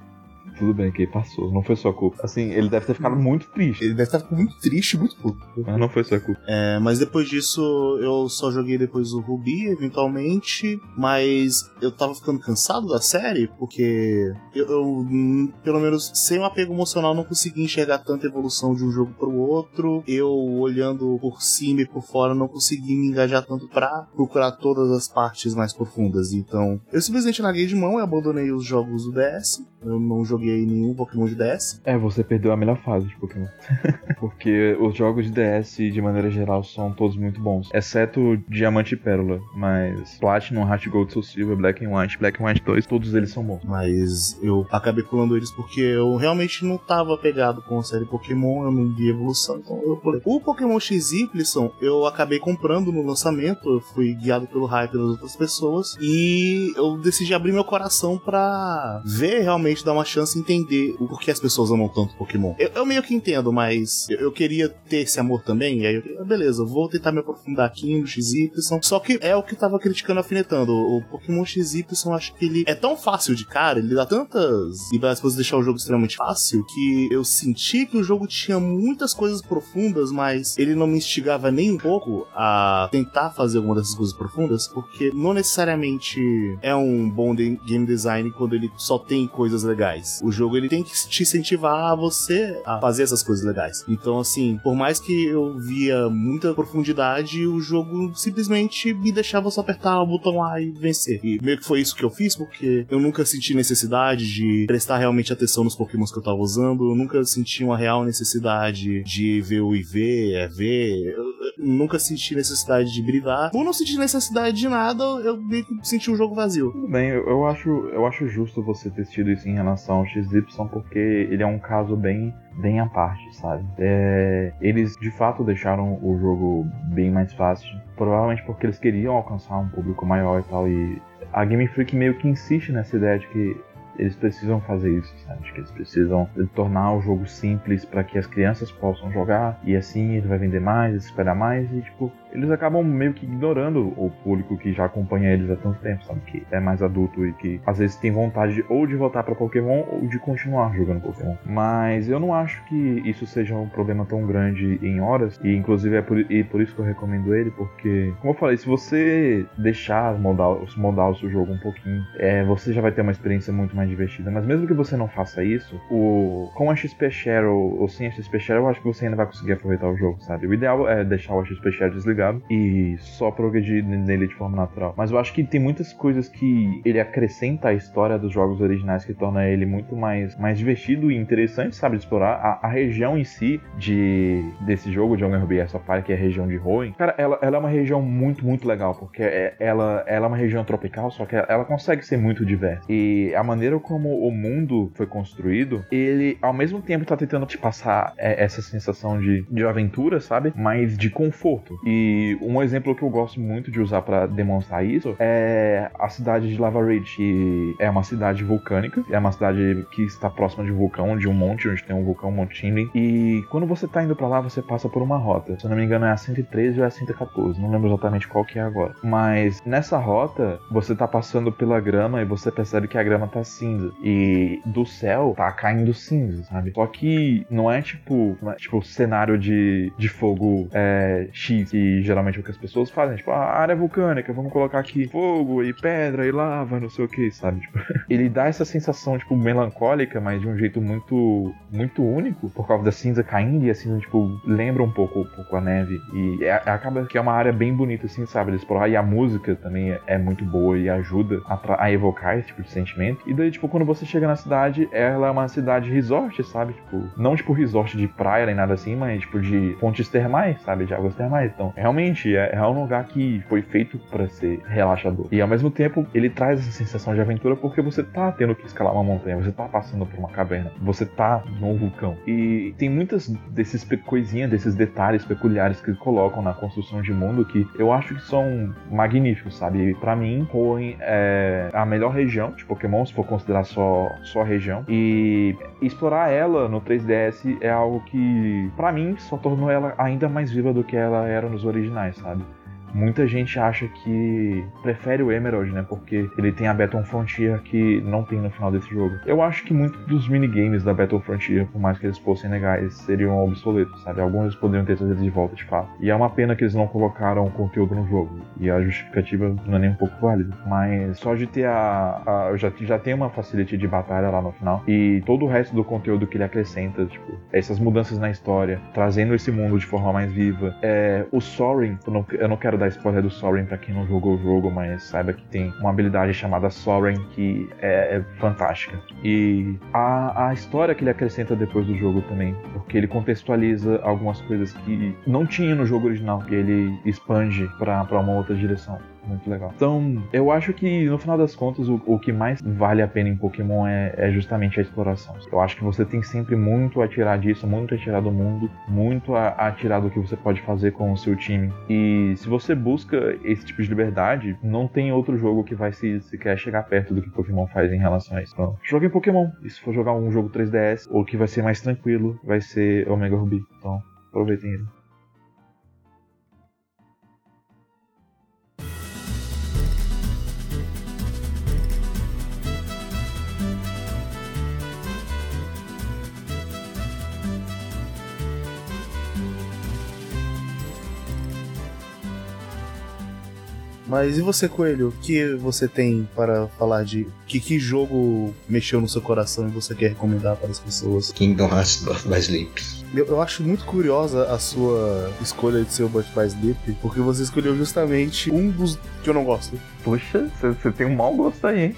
tudo bem que passou, não foi sua culpa. Assim, ele deve ter ficado muito triste. Ele deve estar muito triste, muito puto. Mas não foi sua culpa. É, mas depois disso eu só joguei depois o Ruby, eventualmente, mas eu tava ficando cansado da série, porque eu, eu pelo menos sem um apego emocional, não consegui enxergar tanta evolução de um jogo pro outro. Eu, olhando por cima e por fora, não consegui me engajar tanto pra procurar todas as partes mais profundas. Então, eu simplesmente larguei de mão e abandonei os jogos do DS. Eu não joguei nenhum Pokémon de DS. É, você perdeu a melhor fase de Pokémon. (laughs) Porque os jogos de DS, de maneira geral, são todos muito bons. Exceto Diamante e Pérola. Mas Platinum, Heart Gold, Soul Silver, Black and White, Black and White 2, todos eles são bons. Mas eu acabei pulando eles porque eu realmente não tava pegado com a série Pokémon, eu não vi evolução, então eu pulei. O Pokémon XY, eu acabei comprando no lançamento, eu fui guiado pelo hype das outras pessoas e eu decidi abrir meu coração para ver realmente dar uma chance de entender o porquê as pessoas amam tanto Pokémon. Eu, eu meio que entendo, mas eu, eu, queria ter esse amor também, e aí eu, ah, beleza, vou tentar me aprofundar aqui no XY. Só que é o que eu tava criticando alfinetando. O, Pokémon XY, acho que ele é tão fácil de cara, ele dá tantas liberdades pra deixar o jogo extremamente fácil, que eu senti que o jogo tinha muitas coisas profundas, mas ele não me instigava nem um pouco a tentar fazer alguma dessas coisas profundas, porque não necessariamente é um bom game design quando ele só tem coisas legais. legais. O jogo ele tem que te incentivar a você a fazer essas coisas legais. Então, assim, por mais que eu via muita profundidade, o jogo simplesmente me deixava só apertar o botão lá e vencer. E meio que foi isso que eu fiz, porque eu nunca senti necessidade de prestar realmente atenção nos pokémons que eu tava usando, eu nunca senti uma real necessidade de ver o IV, é ver. Eu nunca senti necessidade de brilhar. Por não sentir necessidade de nada, eu meio que senti o jogo vazio. Tudo bem, eu, eu acho, eu acho justo você ter tido isso em relação ao XY, porque ele é um caso bem bem à parte, sabe? É, eles de fato deixaram o jogo bem mais fácil, provavelmente porque eles queriam alcançar um público maior e tal, e a Game Freak meio que insiste nessa ideia de que eles precisam fazer isso, sabe? De que eles precisam tornar o jogo simples para que as crianças possam jogar e assim ele vai vender mais, esperar mais e tipo eles acabam meio que ignorando o público que já acompanha eles há tanto tempo, sabe? Que é mais adulto e que às vezes tem vontade de, ou de voltar para Pokémon ou de continuar jogando Pokémon. Mas eu não acho que isso seja um problema tão grande em horas e inclusive é por, e por isso que eu recomendo ele, porque como eu falei, se você deixar moldar, moldar o seu jogo um pouquinho, é, você já vai ter uma experiência muito mais divertida. Mas mesmo que você não faça isso, o, com a XP Share ou, ou sem a XP Share, eu acho que você ainda vai conseguir aproveitar o jogo, sabe? O ideal é deixar o XP Share desligado e só progredir nele de forma natural. Mas eu acho que tem muitas coisas que ele acrescenta à história dos jogos originais que torna ele muito mais, mais divertido e interessante, sabe? De explorar. A, a região em si de, desse jogo, de Honor BS Sapphire, que é a região de Hoenn, cara, ela, ela é uma região muito, muito legal, porque é, ela, ela é uma região tropical, só que ela consegue ser muito diversa. E a maneira como o mundo foi construído, ele ao mesmo tempo tá tentando te passar é, essa sensação de, de aventura, sabe? Mas de conforto. E um exemplo que eu gosto muito de usar para demonstrar isso é a cidade de Lava Ridge, que é uma cidade vulcânica, é uma cidade que está próxima de um vulcão, de um monte, onde tem um vulcão, Chimney. E quando você tá indo para lá, você passa por uma rota. Se eu não me engano, é a 113 ou é a 114, não lembro exatamente qual que é agora. Mas nessa rota, você tá passando pela grama e você percebe que a grama tá cinza. E do céu tá caindo cinza, sabe? Só que não é tipo, não é, tipo cenário de, de fogo é, X, geralmente é o que as pessoas fazem. Tipo, a área vulcânica, vamos colocar aqui fogo e pedra e lava, não sei o que, sabe? Tipo, (laughs) ele dá essa sensação, tipo, melancólica, mas de um jeito muito, muito único, por causa da cinza caindo e a cinza, tipo, lembra um pouco, um pouco a neve. E é, acaba que é uma área bem bonita, assim, sabe? De explorar. E a música também é, é muito boa e ajuda a, a evocar esse tipo de sentimento. E daí, tipo, quando você chega na cidade, ela é uma cidade resort, sabe? Tipo, não tipo resort de praia nem nada assim, mas tipo de fontes termais, sabe? De águas termais. Então, realmente é, é um lugar que foi feito para ser relaxador. E ao mesmo tempo, ele traz essa sensação de aventura porque você tá tendo que escalar uma montanha, você tá passando por uma caverna, você tá num vulcão. E tem muitas desses coisinhas, desses detalhes peculiares que colocam na construção de mundo que eu acho que são magníficos, sabe? Para mim, Hoenn é a melhor região de Pokémon, se for considerar só, só região. E explorar ela no 3DS é algo que, para mim, só tornou ela ainda mais viva do que ela era nos originais, sabe? Muita gente acha que prefere o Emerald, né? Porque ele tem a Battle Frontier que não tem no final desse jogo. Eu acho que muitos dos minigames da Battle Frontier, por mais que eles fossem legais, seriam obsoletos, sabe? Alguns eles poderiam ter trazido de volta de fato. E é uma pena que eles não colocaram conteúdo no jogo. E a justificativa não é nem um pouco válida. Mas só de ter a. a já, já tenho uma facility de batalha lá no final. E todo o resto do conteúdo que ele acrescenta, tipo, essas mudanças na história, trazendo esse mundo de forma mais viva. É, o Soaring, eu não, eu não quero dar spoiler do Soren para quem não jogou o jogo, mas saiba que tem uma habilidade chamada Soren que é, é fantástica. E a, a história que ele acrescenta depois do jogo também, porque ele contextualiza algumas coisas que não tinha no jogo original, que ele expande para uma outra direção muito legal. Então, eu acho que no final das contas, o, o que mais vale a pena em Pokémon é, é, justamente a exploração. Eu acho que você tem sempre muito a tirar disso, muito a tirar do mundo, muito a, a tirar do que você pode fazer com o seu time. E se você busca esse tipo de liberdade, não tem outro jogo que vai se, se quer chegar perto do que Pokémon faz em relação a isso. Então, jogue Pokémon. E se for jogar um jogo 3DS, o que vai ser mais tranquilo vai ser Omega Ruby. Então, aproveitem ele. Mas e você, Coelho? O que você tem para falar de que, que jogo mexeu no seu coração e você quer recomendar para as pessoas? Kingdom Hearts Birth by Sleep. Eu, eu acho muito curiosa a sua escolha de ser o by Sleep, porque você escolheu justamente um dos que eu não gosto. Poxa, você tem um mau gosto aí, hein?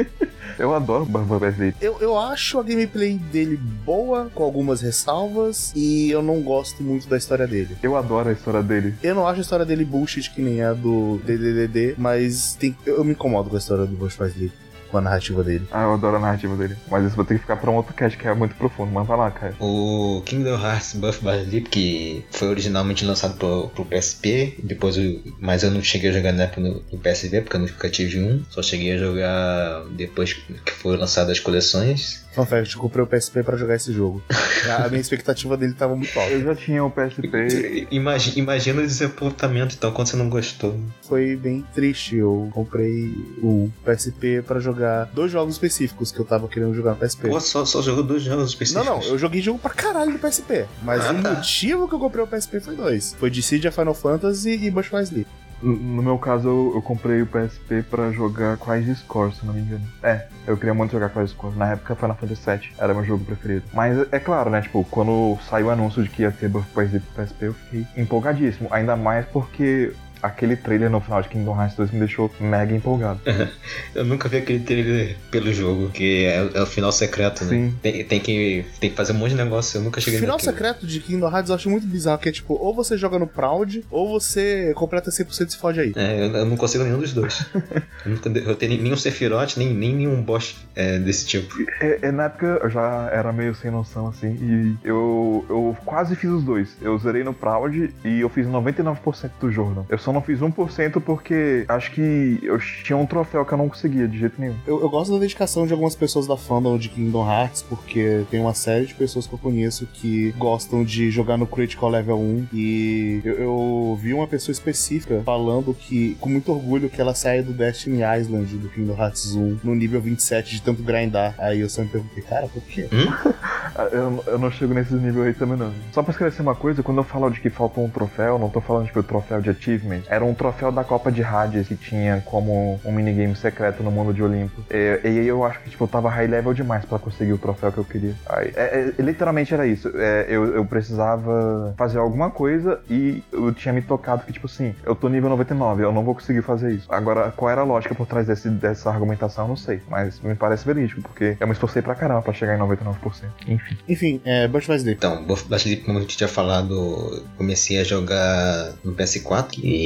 (laughs) eu adoro by Sleep. Eu, eu acho a gameplay dele boa, com algumas ressalvas, e eu não gosto muito da história dele. Eu adoro a história dele. Eu não acho a história dele bullshit que nem a do DDDD, mas tem, eu, eu me incomodo com a história do by Sleep. Com a narrativa dele. Ah, eu adoro a narrativa dele. Mas isso vai ter que ficar pra um outro cast que é muito profundo. Mas vai lá, cara. O Kingdom Hearts Birth by Sleep, que foi originalmente lançado pro, pro PSP, depois eu, mas eu não cheguei a jogar na época no, no PSP, porque eu nunca tive um. Só cheguei a jogar depois que foram lançadas as coleções. Eu comprei o PSP pra jogar esse jogo. (laughs) A minha expectativa dele tava muito alta. Eu já tinha o PSP. Imagina, imagina o desapontamento, então, quando você não gostou. Foi bem triste. Eu comprei o PSP pra jogar dois jogos específicos que eu tava querendo jogar no PSP. Pô, só, só jogou dois jogos específicos. Não, não, eu joguei jogo pra caralho no PSP. Mas Ah, o tá. motivo que eu comprei o PSP foi dois. Foi Dissidia Final Fantasy e Bush by Sleep. No meu caso, eu, eu comprei o PSP pra jogar Crisis Core, se não me engano. É, eu queria muito jogar Crisis Core. Na época, Final Fantasy VII era meu jogo preferido. Mas é claro, né? Tipo, quando saiu o anúncio de que ia ter Birth PSP, eu fiquei empolgadíssimo. Ainda mais porque aquele trailer no final de Kingdom Hearts 2 me deixou mega empolgado. (laughs) Eu nunca vi aquele trailer pelo jogo, que é, é o final secreto, né? Sim. Tem, tem que, tem que fazer um monte de negócio, eu nunca O cheguei final naquilo. secreto de Kingdom Hearts eu acho muito bizarro, que é tipo, ou você joga no Proud, ou você completa 100% e se fode aí. É, eu, eu não consigo nenhum dos dois. (laughs) eu nunca eu tenho nenhum Sephiroth, nem, nem nenhum boss é, desse tipo. É, é, na época eu já era meio sem noção assim, e eu, eu quase fiz os dois. Eu zerei no Proud e eu fiz 99% do Jordan. Eu só não fiz 1% porque acho que eu tinha um troféu que eu não conseguia de jeito nenhum. Eu, eu gosto da dedicação de algumas pessoas da fandom de Kingdom Hearts, porque tem uma série de pessoas que eu conheço que gostam de jogar no Critical Level 1. E eu, eu vi uma pessoa específica falando que, com muito orgulho, que ela saiu do Destiny Island do Kingdom Hearts 1 no nível 27 de tanto grindar. Aí eu só me perguntei, cara, por quê? (laughs) Ah, Eu, eu não chego nesses níveis aí também não. Só pra esclarecer uma coisa, quando eu falo de que faltou um troféu, eu não tô falando tipo o troféu de achievement. Era um troféu da Copa de Hades que tinha como um minigame secreto no mundo de Olimpo. E, e aí eu acho que tipo, eu tava high level demais pra conseguir o troféu que eu queria. Aí, é- é- literalmente era isso. É, eu, eu precisava fazer alguma coisa e eu tinha me tocado que, tipo assim, eu tô nível 99, eu não vou conseguir fazer isso. Agora, qual era a lógica por trás desse, dessa argumentação, eu não sei. Mas me parece verídico, porque eu me esforcei pra caramba pra chegar em 99%. Enfim. Enfim, é, Bush by Sleep. Então, Blast Sleep, como a gente tinha falado, comecei a jogar no PS4 e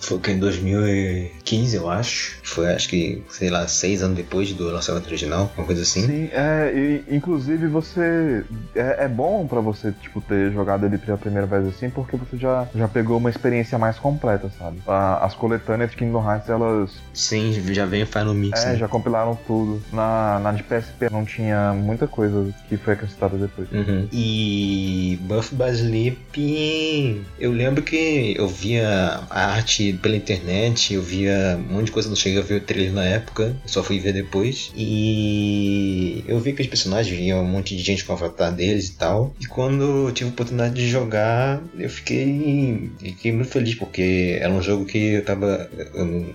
foi que em 2015, eu acho. Foi acho que, sei lá, seis anos depois do lançamento original, uma coisa assim. Sim, é, e, inclusive você. É, é bom pra você, tipo, ter jogado ele pela primeira vez assim, porque você já, já pegou uma experiência mais completa, sabe? A- as coletâneas de Kingdom Hearts, elas Sim, já vem Final Mix, é, né? já compilaram tudo. Na, na de PSP não tinha muita coisa que foi acrescentada depois. Uhum. E Buff by Sleep, eu lembro que eu via a arte pela internet, eu via um monte de coisa, não cheguei a ver o trailer na época, só fui ver depois. E eu vi que os personagens via um monte de gente com o avatar deles e tal. E quando eu tive a oportunidade de jogar, eu fiquei, fiquei muito feliz, porque era um jogo que eu tava. Eu,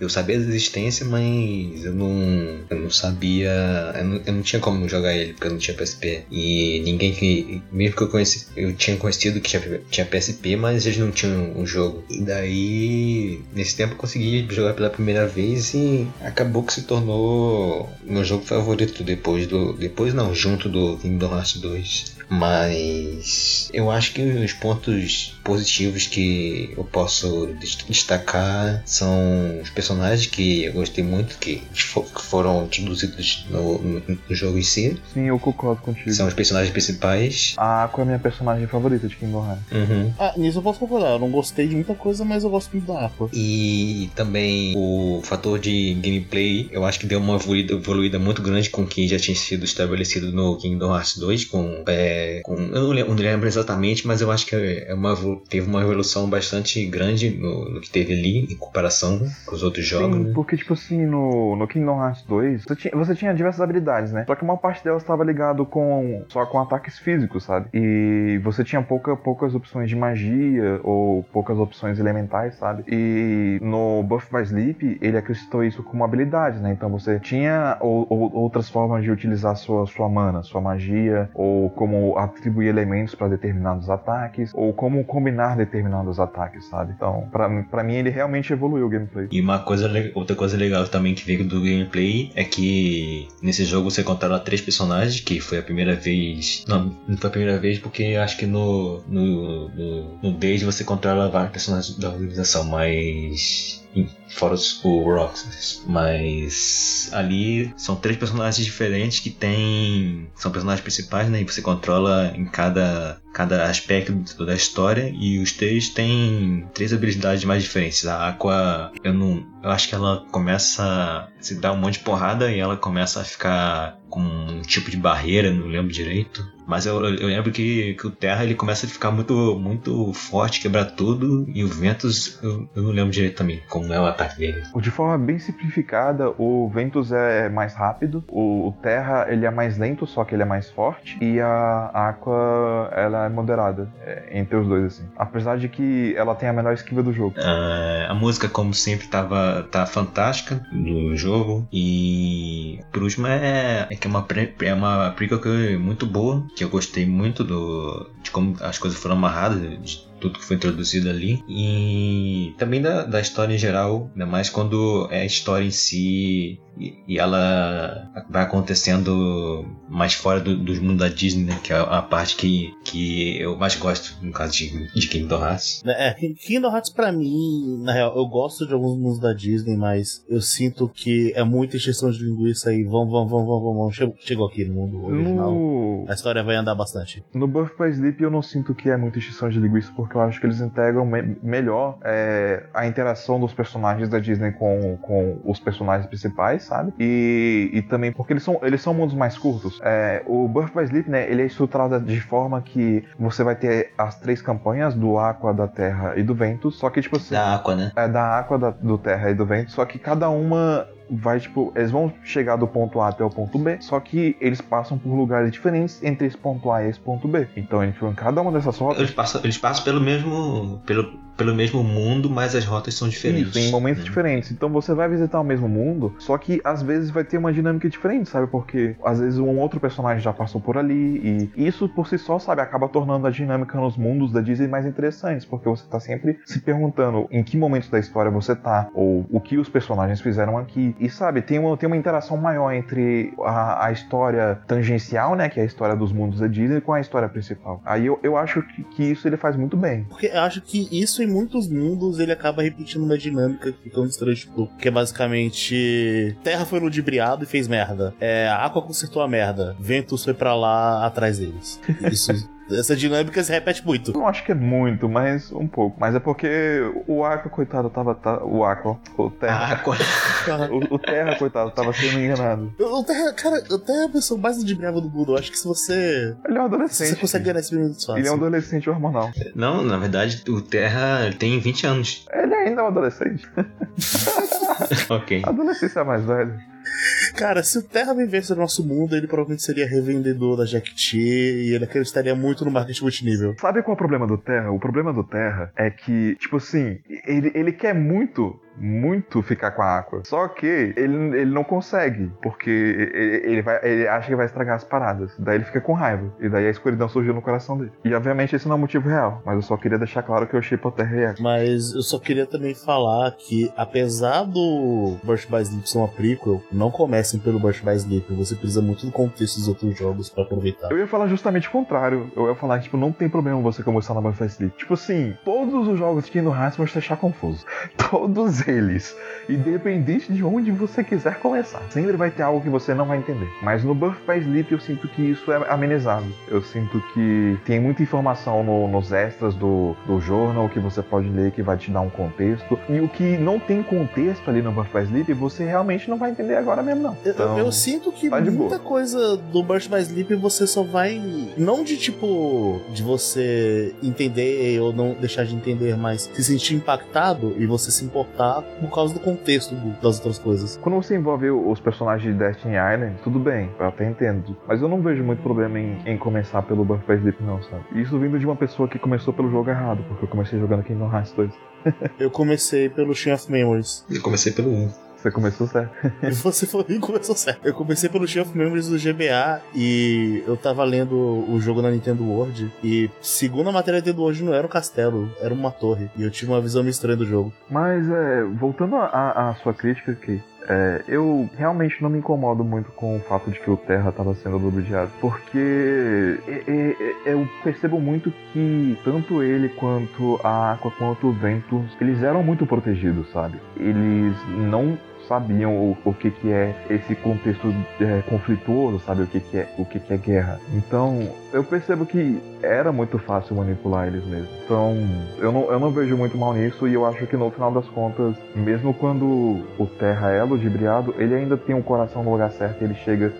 eu sabia da existência, mas eu não, eu não sabia. Eu não, eu não tinha como jogar ele, porque eu não tinha PSP. E ninguém que. Mesmo que eu conheci, eu tinha conhecido que tinha, tinha PSP, mas eles não tinham um jogo. E daí, nesse tempo, consegui jogar pela primeira vez e acabou que se tornou meu jogo favorito depois do. Depois não, junto do Kingdom Hearts 2. Mas eu acho que os pontos positivos que eu posso des- destacar são os personagens que eu gostei muito, que fo- que foram introduzidos no, no- no jogo em si. Sim, eu concordo contigo. São os personagens principais. A Aqua é a minha personagem favorita de Kingdom Hearts. Uhum. Ah, nisso eu posso concordar. Eu não gostei de muita coisa, mas eu gosto muito da Aqua. E também o fator de gameplay, eu acho que deu uma evoluída, evoluída muito grande com o que já tinha sido estabelecido no Kingdom Hearts 2, com é, É, com, eu não lembro, não lembro, exatamente, mas eu acho que é uma, teve uma evolução bastante grande no, no, que teve ali, em comparação com os outros jogos. Sim, né? porque, tipo assim, no, no Kingdom Hearts 2, você tinha, você tinha diversas habilidades, né? Só que uma parte delas estava ligado com só com ataques físicos, sabe? E você tinha pouca, poucas opções de magia ou poucas opções elementais, sabe? E no Buff by Sleep, ele acrescentou isso como habilidade, né? Então você tinha ou, ou, outras formas de utilizar sua, sua mana, sua magia, ou como atribuir elementos para determinados ataques, ou como combinar determinados ataques, sabe? Então, para mim, ele realmente evoluiu o gameplay. E uma coisa, outra coisa legal também que veio do gameplay é que nesse jogo você controla três personagens, que foi a primeira vez. Não, não foi a primeira vez porque acho que no, no, no, no Days você controla vários personagens da organização, mas fora o Roxas. Mas ali são três personagens diferentes que tem. São personagens principais, né? E você controla em cada, cada aspecto da história. E os três têm três habilidades mais diferentes. A Aqua, eu não. Eu acho que ela começa a se dar um monte de porrada e ela começa a ficar com um tipo de barreira, não lembro direito. Mas eu, eu lembro que, que o Terra ele começa a ficar muito, muito forte, quebrar tudo. E o Ventus, eu, eu não lembro direito também como é o ataque De forma bem simplificada, o Ventus é mais rápido, o, Terra ele é mais lento, só que ele é mais forte. E a Aqua ela é moderada é, entre os dois, assim. Apesar de que ela tem a melhor esquiva do jogo. Uh, a música, como sempre, tava, tá fantástica no jogo. E por último é, é que é uma, é uma prequel muito boa que eu gostei muito do, de como as coisas foram amarradas, de tudo que foi introduzido ali. E também da, da história em geral, ainda mais quando é a história em si e, e ela vai acontecendo mais fora do, do mundo da Disney, né? Que é a parte que, que eu mais gosto, no caso de, de Kingdom Hearts. É, Kingdom Hearts pra mim, na real, eu gosto de alguns mundos da Disney, mas eu sinto que é muita extensão de linguiça aí. Vamos, vamos, vamos, vamos, vamos. Chegou, chegou aqui no mundo original. No... A história vai andar bastante. No Buff by Sleep eu não sinto que é muita extensão de linguiça, porque eu acho que eles integram me melhor é, a interação dos personagens da Disney com, com os personagens principais, sabe? E, e também porque eles são, eles são mundos mais curtos. É, o Birth by Sleep, né, ele é estruturado de forma que você vai ter as três campanhas do Aqua, da Terra e do Vento, só que tipo assim... Da Aqua, né? É, da Aqua, da, do Terra e do Vento, só que cada uma vai, tipo, eles vão chegar do ponto A até o ponto B, só que eles passam por lugares diferentes entre esse ponto A e esse ponto B. Então, gente, em cada uma dessas rotas. Eles passam, eles passam pelo mesmo. Pelo, pelo mesmo mundo, mas as rotas são diferentes. Isso, em momentos uhum. diferentes. Então você vai visitar o mesmo mundo, só que às vezes vai ter uma dinâmica diferente, sabe? Porque às vezes um outro personagem já passou por ali e isso por si só, sabe, acaba tornando a dinâmica nos mundos da Disney mais interessantes, porque você tá sempre se perguntando em que momento da história você tá, ou o que os personagens fizeram aqui. E sabe, tem uma, tem uma interação maior entre a, a história tangencial, né, que é a história dos mundos da Disney, com a história principal. Aí eu, eu acho que, que isso ele faz muito bem. Porque eu acho que isso em muitos mundos ele acaba repetindo uma dinâmica que fica um tipo, que é basicamente Terra foi ludibriado e fez merda. É, a Aqua consertou a merda. Ventus foi para lá atrás deles. Isso essa dinâmica se repete muito. Não acho que é muito, mas um pouco. Mas é porque o Aqua, coitado, tava. Tá, o Aqua, o Terra. Aqua. (laughs) o, o, Terra, coitado, tava sendo enganado. O Terra, cara, o Terra é a pessoa mais ludibriável do mundo. Eu acho que se você. Ele é um adolescente. Você consegue ganhar esse minutos fácil. Ele é um adolescente hormonal. Não, na verdade, o Terra tem 20 anos. Ele ainda é um adolescente. (laughs) ok. A adolescência é mais velha. Cara, se o Terra vivesse no nosso mundo, ele provavelmente seria revendedor da Jequiti e ele acreditaria muito no marketing multinível. Sabe qual é o problema do Terra? O problema do Terra é que, tipo assim, ele, ele quer muito muito ficar com a Aqua. Só que ele, ele não consegue, porque ele, ele, vai, ele acha que vai estragar as paradas. Daí ele fica com raiva. E daí a escuridão surgiu no coração dele. E obviamente esse não é o motivo real. Mas eu só queria deixar claro que eu chipo a Terra e Aqua. Mas eu só queria também falar que, apesar do Burst by Sleep ser uma prequel, não comecem pelo Burst by Sleep. Você precisa muito do contexto dos outros jogos para aproveitar. Eu ia falar justamente o contrário. Eu ia falar que, tipo, não tem problema você começar na Burst by Sleep. Tipo assim, todos os jogos de Kingdom Hearts vão te deixar confuso. (laughs) Todos eles. Independente de onde você quiser começar. Sempre vai ter algo que você não vai entender. Mas no Birth by Sleep eu sinto que isso é amenizado. Eu sinto que tem muita informação no, nos extras do, do jornal que você pode ler que vai te dar um contexto. E o que não tem contexto ali no Birth by Sleep, você realmente não vai entender agora mesmo, não. Então, eu, eu, sinto que tá muita coisa do Birth by Sleep você só vai. Não de tipo. de você entender ou não deixar de entender, mas se sentir impactado e você se importar por causa do contexto das outras coisas. Quando você envolve os personagens de Destiny Island, tudo bem, eu até entendo. Mas eu não vejo muito problema em, em começar pelo Birth by Sleep, não, sabe? Isso vindo de uma pessoa que começou pelo jogo errado, porque eu comecei jogando Kingdom Hearts 2. (laughs) eu comecei pelo Chain of Memories. Eu comecei pelo 1. Você começou certo. (laughs) Você foi começou certo. Eu comecei pelo Chain of Memories do GBA e eu tava lendo o jogo na Nintendo World e segundo a matéria da Nintendo World não era um castelo, era uma torre. E eu tive uma visão meio estranha do jogo. Mas, é, voltando à sua crítica aqui, é, eu realmente não me incomodo muito com o fato de que o Terra estava sendo lubrificado, porque eu percebo muito que tanto ele quanto a Aqua quanto o Vento, eles eram muito protegidos, sabe? Eles não sabiam o, o que, que é esse contexto é, conflituoso, sabe? O que, que é o que, que é guerra. Então, eu percebo que era muito fácil manipular eles mesmo. Então, eu não, eu não vejo muito mal nisso e eu acho que no final das contas, mesmo quando o Terra é ludibriado, ele ainda tem o um coração no lugar certo e ele chega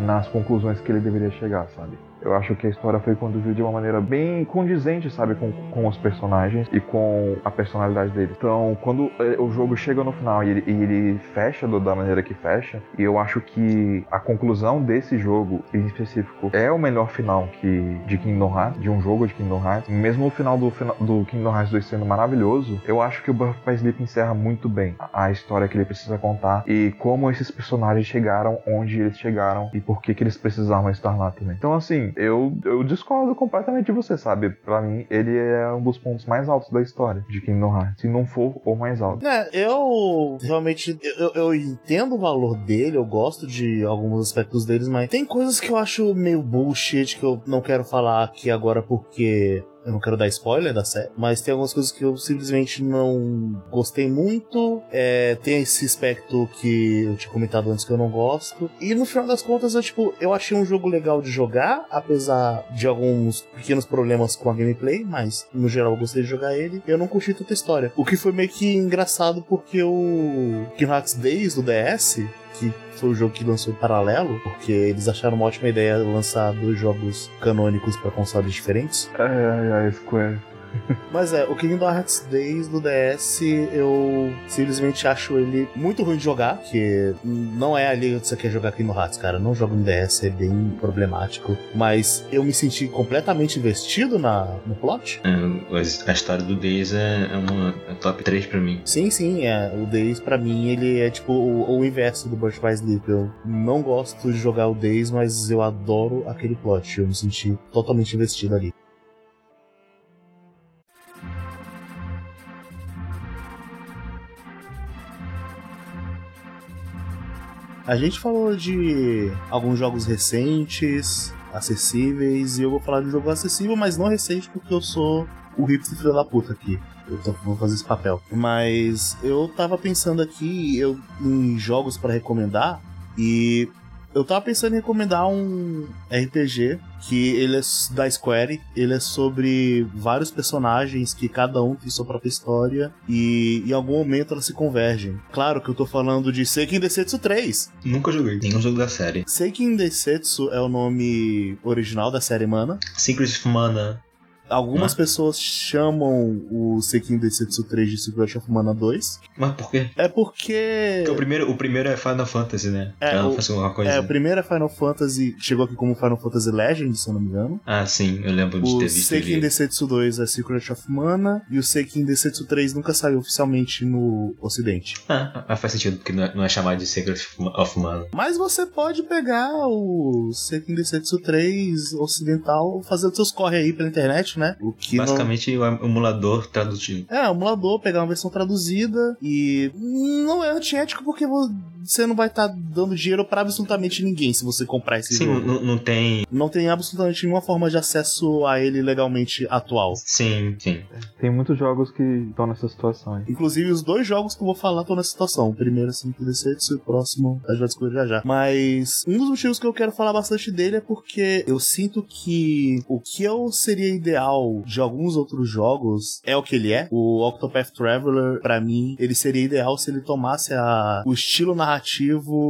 nas conclusões que ele deveria chegar, sabe? Eu acho que a história foi conduzida de uma maneira bem condizente, sabe, com, com os personagens e com a personalidade deles. Então, quando eh, o jogo chega no final e ele, e ele fecha do, da maneira que fecha, e eu acho que a conclusão desse jogo em específico é o melhor final que de Kingdom Hearts, de um jogo de Kingdom Hearts. Mesmo o final do, do Kingdom Hearts 2 sendo maravilhoso, eu acho que o Birth by Sleep encerra muito bem a história que ele precisa contar e como esses personagens chegaram onde eles chegaram e por que, que eles precisavam estar lá também. Então, eu, eu discordo completamente de você, sabe? Pra mim, ele é um dos pontos mais altos da história de Kingdom Hearts. Se não for o mais alto. É, eu realmente eu, eu entendo o valor dele, eu gosto de alguns aspectos deles, mas tem coisas que eu acho meio bullshit que eu não quero falar aqui agora porque eu não quero dar spoiler da série, mas tem algumas coisas que eu simplesmente não gostei muito. É, tem esse aspecto que eu tinha comentado antes que eu não gosto. E no final das contas, eu, tipo, eu achei um jogo legal de jogar, apesar de alguns pequenos problemas com a gameplay, mas no geral eu gostei de jogar ele. Eu não curti tanta história. O que foi meio que engraçado porque o Hearts Days do DS foi o jogo que lançou em paralelo, porque eles acharam uma ótima ideia lançar dois jogos canônicos para consoles diferentes. Ai, ai, ai, Square. (laughs) Mas é, o Kingdom Hearts Days do DS, eu simplesmente acho ele muito ruim de jogar, que não é ali que você quer jogar Kingdom Hearts, cara. Não jogo no DS, é bem problemático. Mas eu me senti completamente investido na, no plot. É, a história do Days é, é uma é top 3 pra mim. Sim, sim, é. O Days pra mim ele é tipo o, o inverso do Burst by Sleep. Eu não gosto de jogar o Days, mas eu adoro aquele plot. Eu me senti totalmente investido ali. A gente falou de alguns jogos recentes, acessíveis, e eu vou falar de um jogo acessível, mas não recente porque eu sou o hipster filho da puta aqui. Eu tô, vou fazer esse papel. Mas eu tava pensando aqui eu, em jogos para recomendar, e eu tava pensando em recomendar um RPG que ele é da Square, ele é sobre vários personagens que cada um tem sua própria história e em algum momento elas se convergem. Claro que eu tô falando de Seiken Desetsu 3. Nunca joguei nenhum jogo da série. Seiken Desetsu é o nome original da série Mana. Secret of Mana Algumas pessoas chamam o Sekin Densetsu 3 de Secret of Mana 2. Mas por quê? É porque. porque o, primeiro, o primeiro é Final Fantasy, né? É, o, coisa. é, o primeiro é Final Fantasy. Chegou aqui como Final Fantasy Legend, se eu não me engano. Ah, sim, eu lembro de o ter visto. O Sekin Densetsu 2 é Secret of Mana. E o Sekin Densetsu 3 nunca saiu oficialmente no Ocidente. Ah, mas faz sentido, porque não é, não é chamado de Secret of Mana. Mas você pode pegar o Sekin Densetsu 3 ocidental, fazer os seus corre aí pela internet, né? O que Basicamente não... o emulador traduzido. É, o emulador, pegar uma versão traduzida e não é antiético porque você não vai estar tá dando dinheiro para absolutamente ninguém se você comprar esse Sim, jogo. Não, não tem. Não tem absolutamente nenhuma forma de acesso a ele legalmente atual. Sim, sim. Tem muitos jogos que estão nessa situação aí. Inclusive, os dois jogos que eu vou falar estão nessa situação. O primeiro é 5 Decepts e o próximo a gente vai descobrir já já. Mas um dos motivos que eu quero falar bastante dele é porque eu sinto que o que eu seria ideal de alguns outros jogos é o que ele é. O Octopath Traveler, para mim, ele seria ideal se ele tomasse a, o estilo narrativo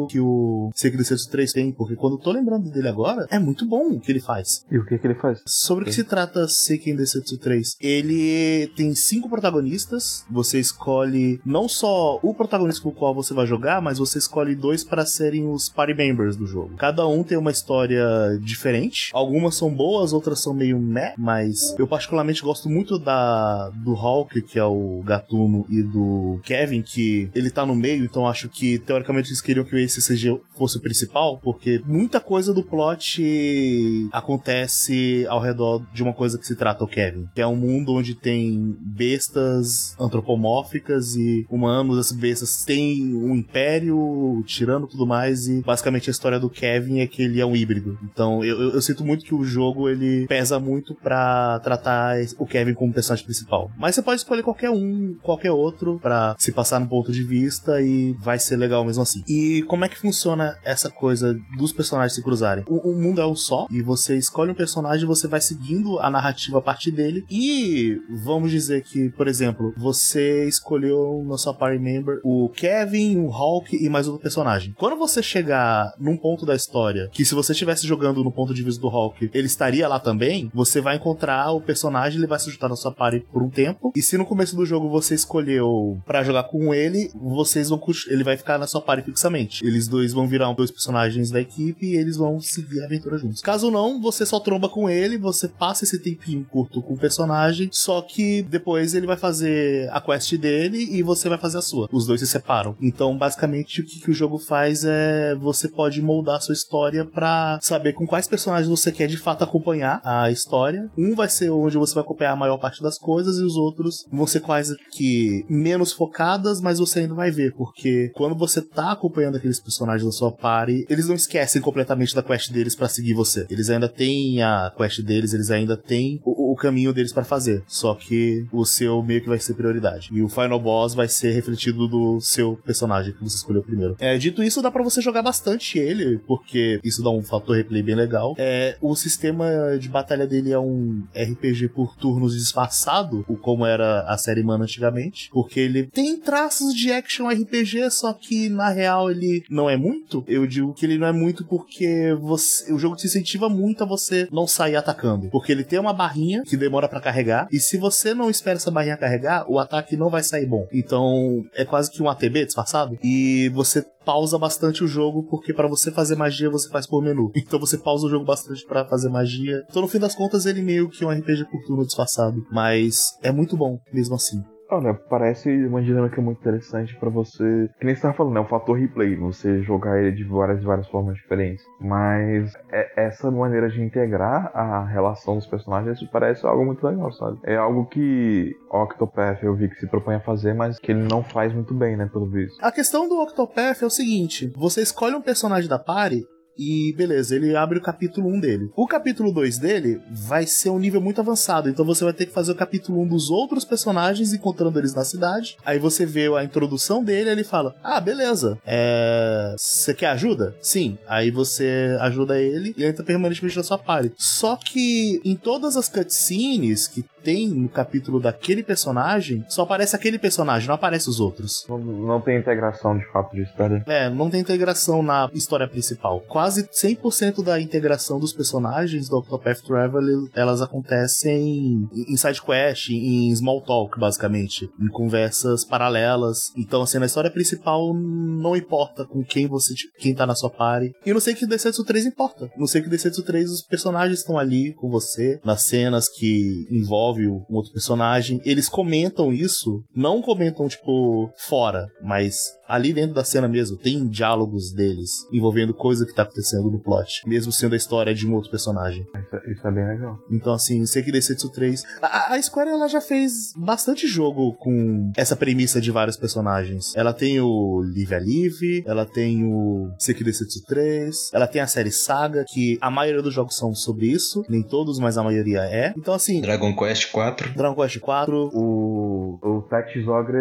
que o Secret Decepts 3 tem. Porque quando eu tô lembrando dele agora, é muito bom o que ele faz. E o que que ele faz? Sobre o que se trata Seiken Desetsu 3? Ele tem cinco protagonistas. Você escolhe não só o protagonista com o qual você vai jogar, mas você escolhe dois para serem os party members do jogo. Cada um tem uma história diferente. Algumas são boas, outras são meio meh, mas eu particularmente gosto muito da do Hulk, que é o Gatuno, e do Kevin, que ele tá no meio, então acho que teoricamente eles queriam que o Ace seja, fosse o principal, porque muita coisa do plot acontece ao redor de uma coisa que se trata o Kevin, que é um mundo onde tem bestas antropomórficas e humanos, essas bestas têm um império, tirando tudo mais, e basicamente a história do Kevin é que ele é um híbrido. Então eu, eu, eu sinto muito que o jogo ele pesa muito para tratar o Kevin como personagem principal. Mas você pode escolher qualquer um, qualquer outro, para se passar no ponto de vista e vai ser legal mesmo assim. E como é que funciona essa coisa dos personagens se cruzarem? O, o mundo é um só e você escolhe um personagem, você vai seguindo a narrativa a partir dele. E vamos dizer que, por exemplo, você escolheu na sua party member o Kevin, o Hulk e mais outro personagem. Quando você chegar num ponto da história que se você estivesse jogando no ponto de vista do Hulk, ele estaria lá também, você vai encontrar o personagem, ele vai se juntar na sua party por um tempo. E se no começo do jogo você escolheu para jogar com ele, vocês vão ele vai ficar na sua party fixamente. Eles dois vão virar dois personagens da equipe e eles vão seguir a aventura juntos. Caso não, você só tromba com ele, você passa esse tempinho curto com o personagem, só que depois ele vai fazer a quest dele e você vai fazer a sua. Os dois se separam. Então, basicamente, o que, que o jogo faz é você pode moldar a sua história para saber com quais personagens você quer de fato acompanhar a história. Um vai ser onde você vai acompanhar a maior parte das coisas e os outros vão ser quase que menos focadas, mas você ainda vai ver, porque quando você tá acompanhando aqueles personagens da sua party, eles não esquecem completamente da quest deles para seguir você. Eles ainda têm a quest deles, eles ainda têm o, o caminho deles para fazer. Só que o seu meio que vai ser prioridade. E o final boss vai ser refletido do seu personagem que você escolheu primeiro. É, dito isso, dá para você jogar bastante ele, porque isso dá um fator replay bem legal. É, o sistema de batalha dele é um RPG por turnos disfarçado, como era a série Mana antigamente, porque ele tem traços de action RPG, só que na real ele não é muito. Eu digo que ele não é muito porque você, o jogo te incentiva muito a você não sair atacando, porque ele tem uma barrinha que demora para carregar e se você não espera essa barrinha carregar, o ataque não vai sair bom. Então é quase que um ATB disfarçado e você pausa bastante o jogo, porque para você fazer magia você faz por menu. (laughs) Então você pausa o jogo bastante para fazer magia. Então no fim das contas ele meio que é um RPG por turno disfarçado, mas é muito bom mesmo assim. Olha, parece uma dinâmica muito interessante para você. Que nem você tava falando, é um fator replay, você jogar ele de várias várias formas diferentes. Mas é, essa maneira de integrar a relação dos personagens parece algo muito legal, sabe? É algo que Octopath eu vi que se propõe a fazer, mas que ele não faz muito bem, né, pelo visto. A questão do Octopath é o seguinte: você escolhe um personagem da party e beleza, ele abre o capítulo 1 dele. O capítulo 2 dele vai ser um nível muito avançado, então você vai ter que fazer o capítulo 1 dos outros personagens, encontrando eles na cidade. Aí você vê a introdução dele, ele fala: Ah, beleza, é. Você quer ajuda? Sim. Aí você ajuda ele e ele entra permanentemente na sua party. Só que em todas as cutscenes que tem no capítulo daquele personagem, só aparece aquele personagem, não aparece os outros. Não, não tem integração de fato de história. É, não tem integração na história principal. Quase 100% da integração dos personagens do Octopath Traveler, elas acontecem em side quest, em small talk, basicamente, em conversas paralelas. Então, assim, na história principal não importa com quem você quem tá na sua party. E não sei que Desetsu 3 importa. Não sei que Desetsu 3 os personagens estão ali com você nas cenas que envolve um outro personagem. Eles comentam isso, não comentam tipo fora, mas ali dentro da cena mesmo tem diálogos deles envolvendo coisa que tá acontecendo acontecendo no plot, mesmo sendo a história de um outro personagem. Isso, isso é bem legal. Então, assim, Sekiro Densetsu 3. A, a Square ela já fez bastante jogo com essa premissa de vários personagens. Ela tem o Live a Live, ela tem o Sekiro Densetsu 3, ela tem a série Saga, que a maioria dos jogos são sobre isso, nem todos, mas a maioria é. Então, assim. Dragon Quest 4. Dragon Quest 4. O. O Tactics Ogre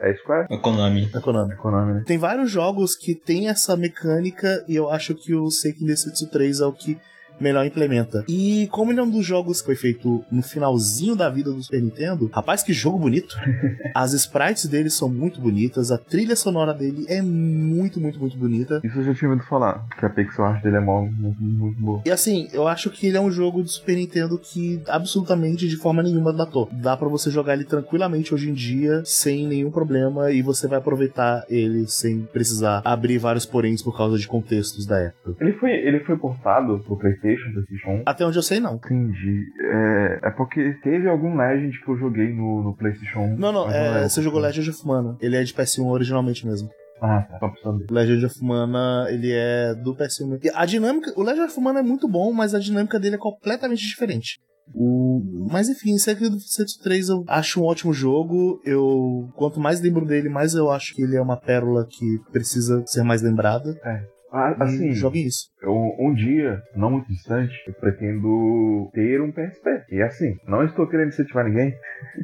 é Square? A Konami. É Konami. É Konami, né? Tem vários jogos que tem essa mecânica e eu acho que o Sekiro Densetsu 3 é o que melhor implementa. E como ele é um dos jogos que foi feito no finalzinho da vida do Super Nintendo, rapaz, que jogo bonito. (laughs) As sprites dele são muito bonitas, a trilha sonora dele é muito, muito, muito bonita. Isso eu já tinha ouvido falar, que a pixel art dele é mó- muito, muito boa. E assim, eu acho que ele é um jogo do Super Nintendo que absolutamente de forma nenhuma datou. Dá pra você jogar ele tranquilamente hoje em dia, sem nenhum problema, e você vai aproveitar ele sem precisar abrir vários poréns por causa de contextos da época. Ele foi, ele foi portado pro PlayStation, PlayStation 1. Até onde eu sei, não. Entendi. É, é porque teve algum Legend que eu joguei no, no PlayStation 1. Não, não, é, lembro. você jogou Legend of Mana. Ele é de PS1 originalmente mesmo. Ah, tá. Só pra saber. Legend of Mana, ele é do PS1. E a dinâmica, o Legend of Mana é muito bom, mas a dinâmica dele é completamente diferente. O... Mas enfim, Sekiro do Setsu 3 eu acho um ótimo jogo. Eu quanto mais lembro dele, mais eu acho que ele é uma pérola que precisa ser mais lembrada. Ah, assim, joguem isso. eu, um dia, não muito distante, eu pretendo ter um PSP. E assim, não estou querendo incentivar ninguém,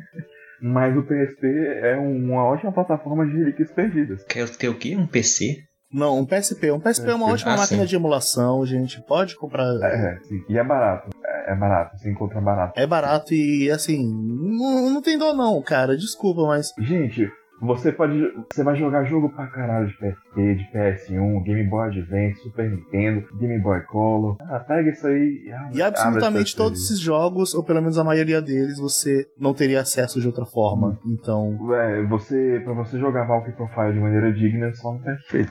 (laughs) mas o PSP é uma ótima plataforma de relíquias perdidas. Quer ter o quê? Um PC? Não, um PSP. Um PSP é uma ótima Ah, máquina sim. de emulação, gente. Pode comprar. É, sim. E é barato. É, é barato. Você encontra barato. É barato e assim, não, não tem dor não, cara. Desculpa, mas Gente, você pode. Você vai jogar jogo pra caralho de PSP, de PS1, Game Boy Advance, Super Nintendo, Game Boy Color. Ah, pega isso aí e abre- E absolutamente todos esses jogos, ou pelo menos a maioria deles, você não teria acesso de outra forma. Então, É, você, pra você jogar Valkyrie Profile de maneira digna, só no PSP.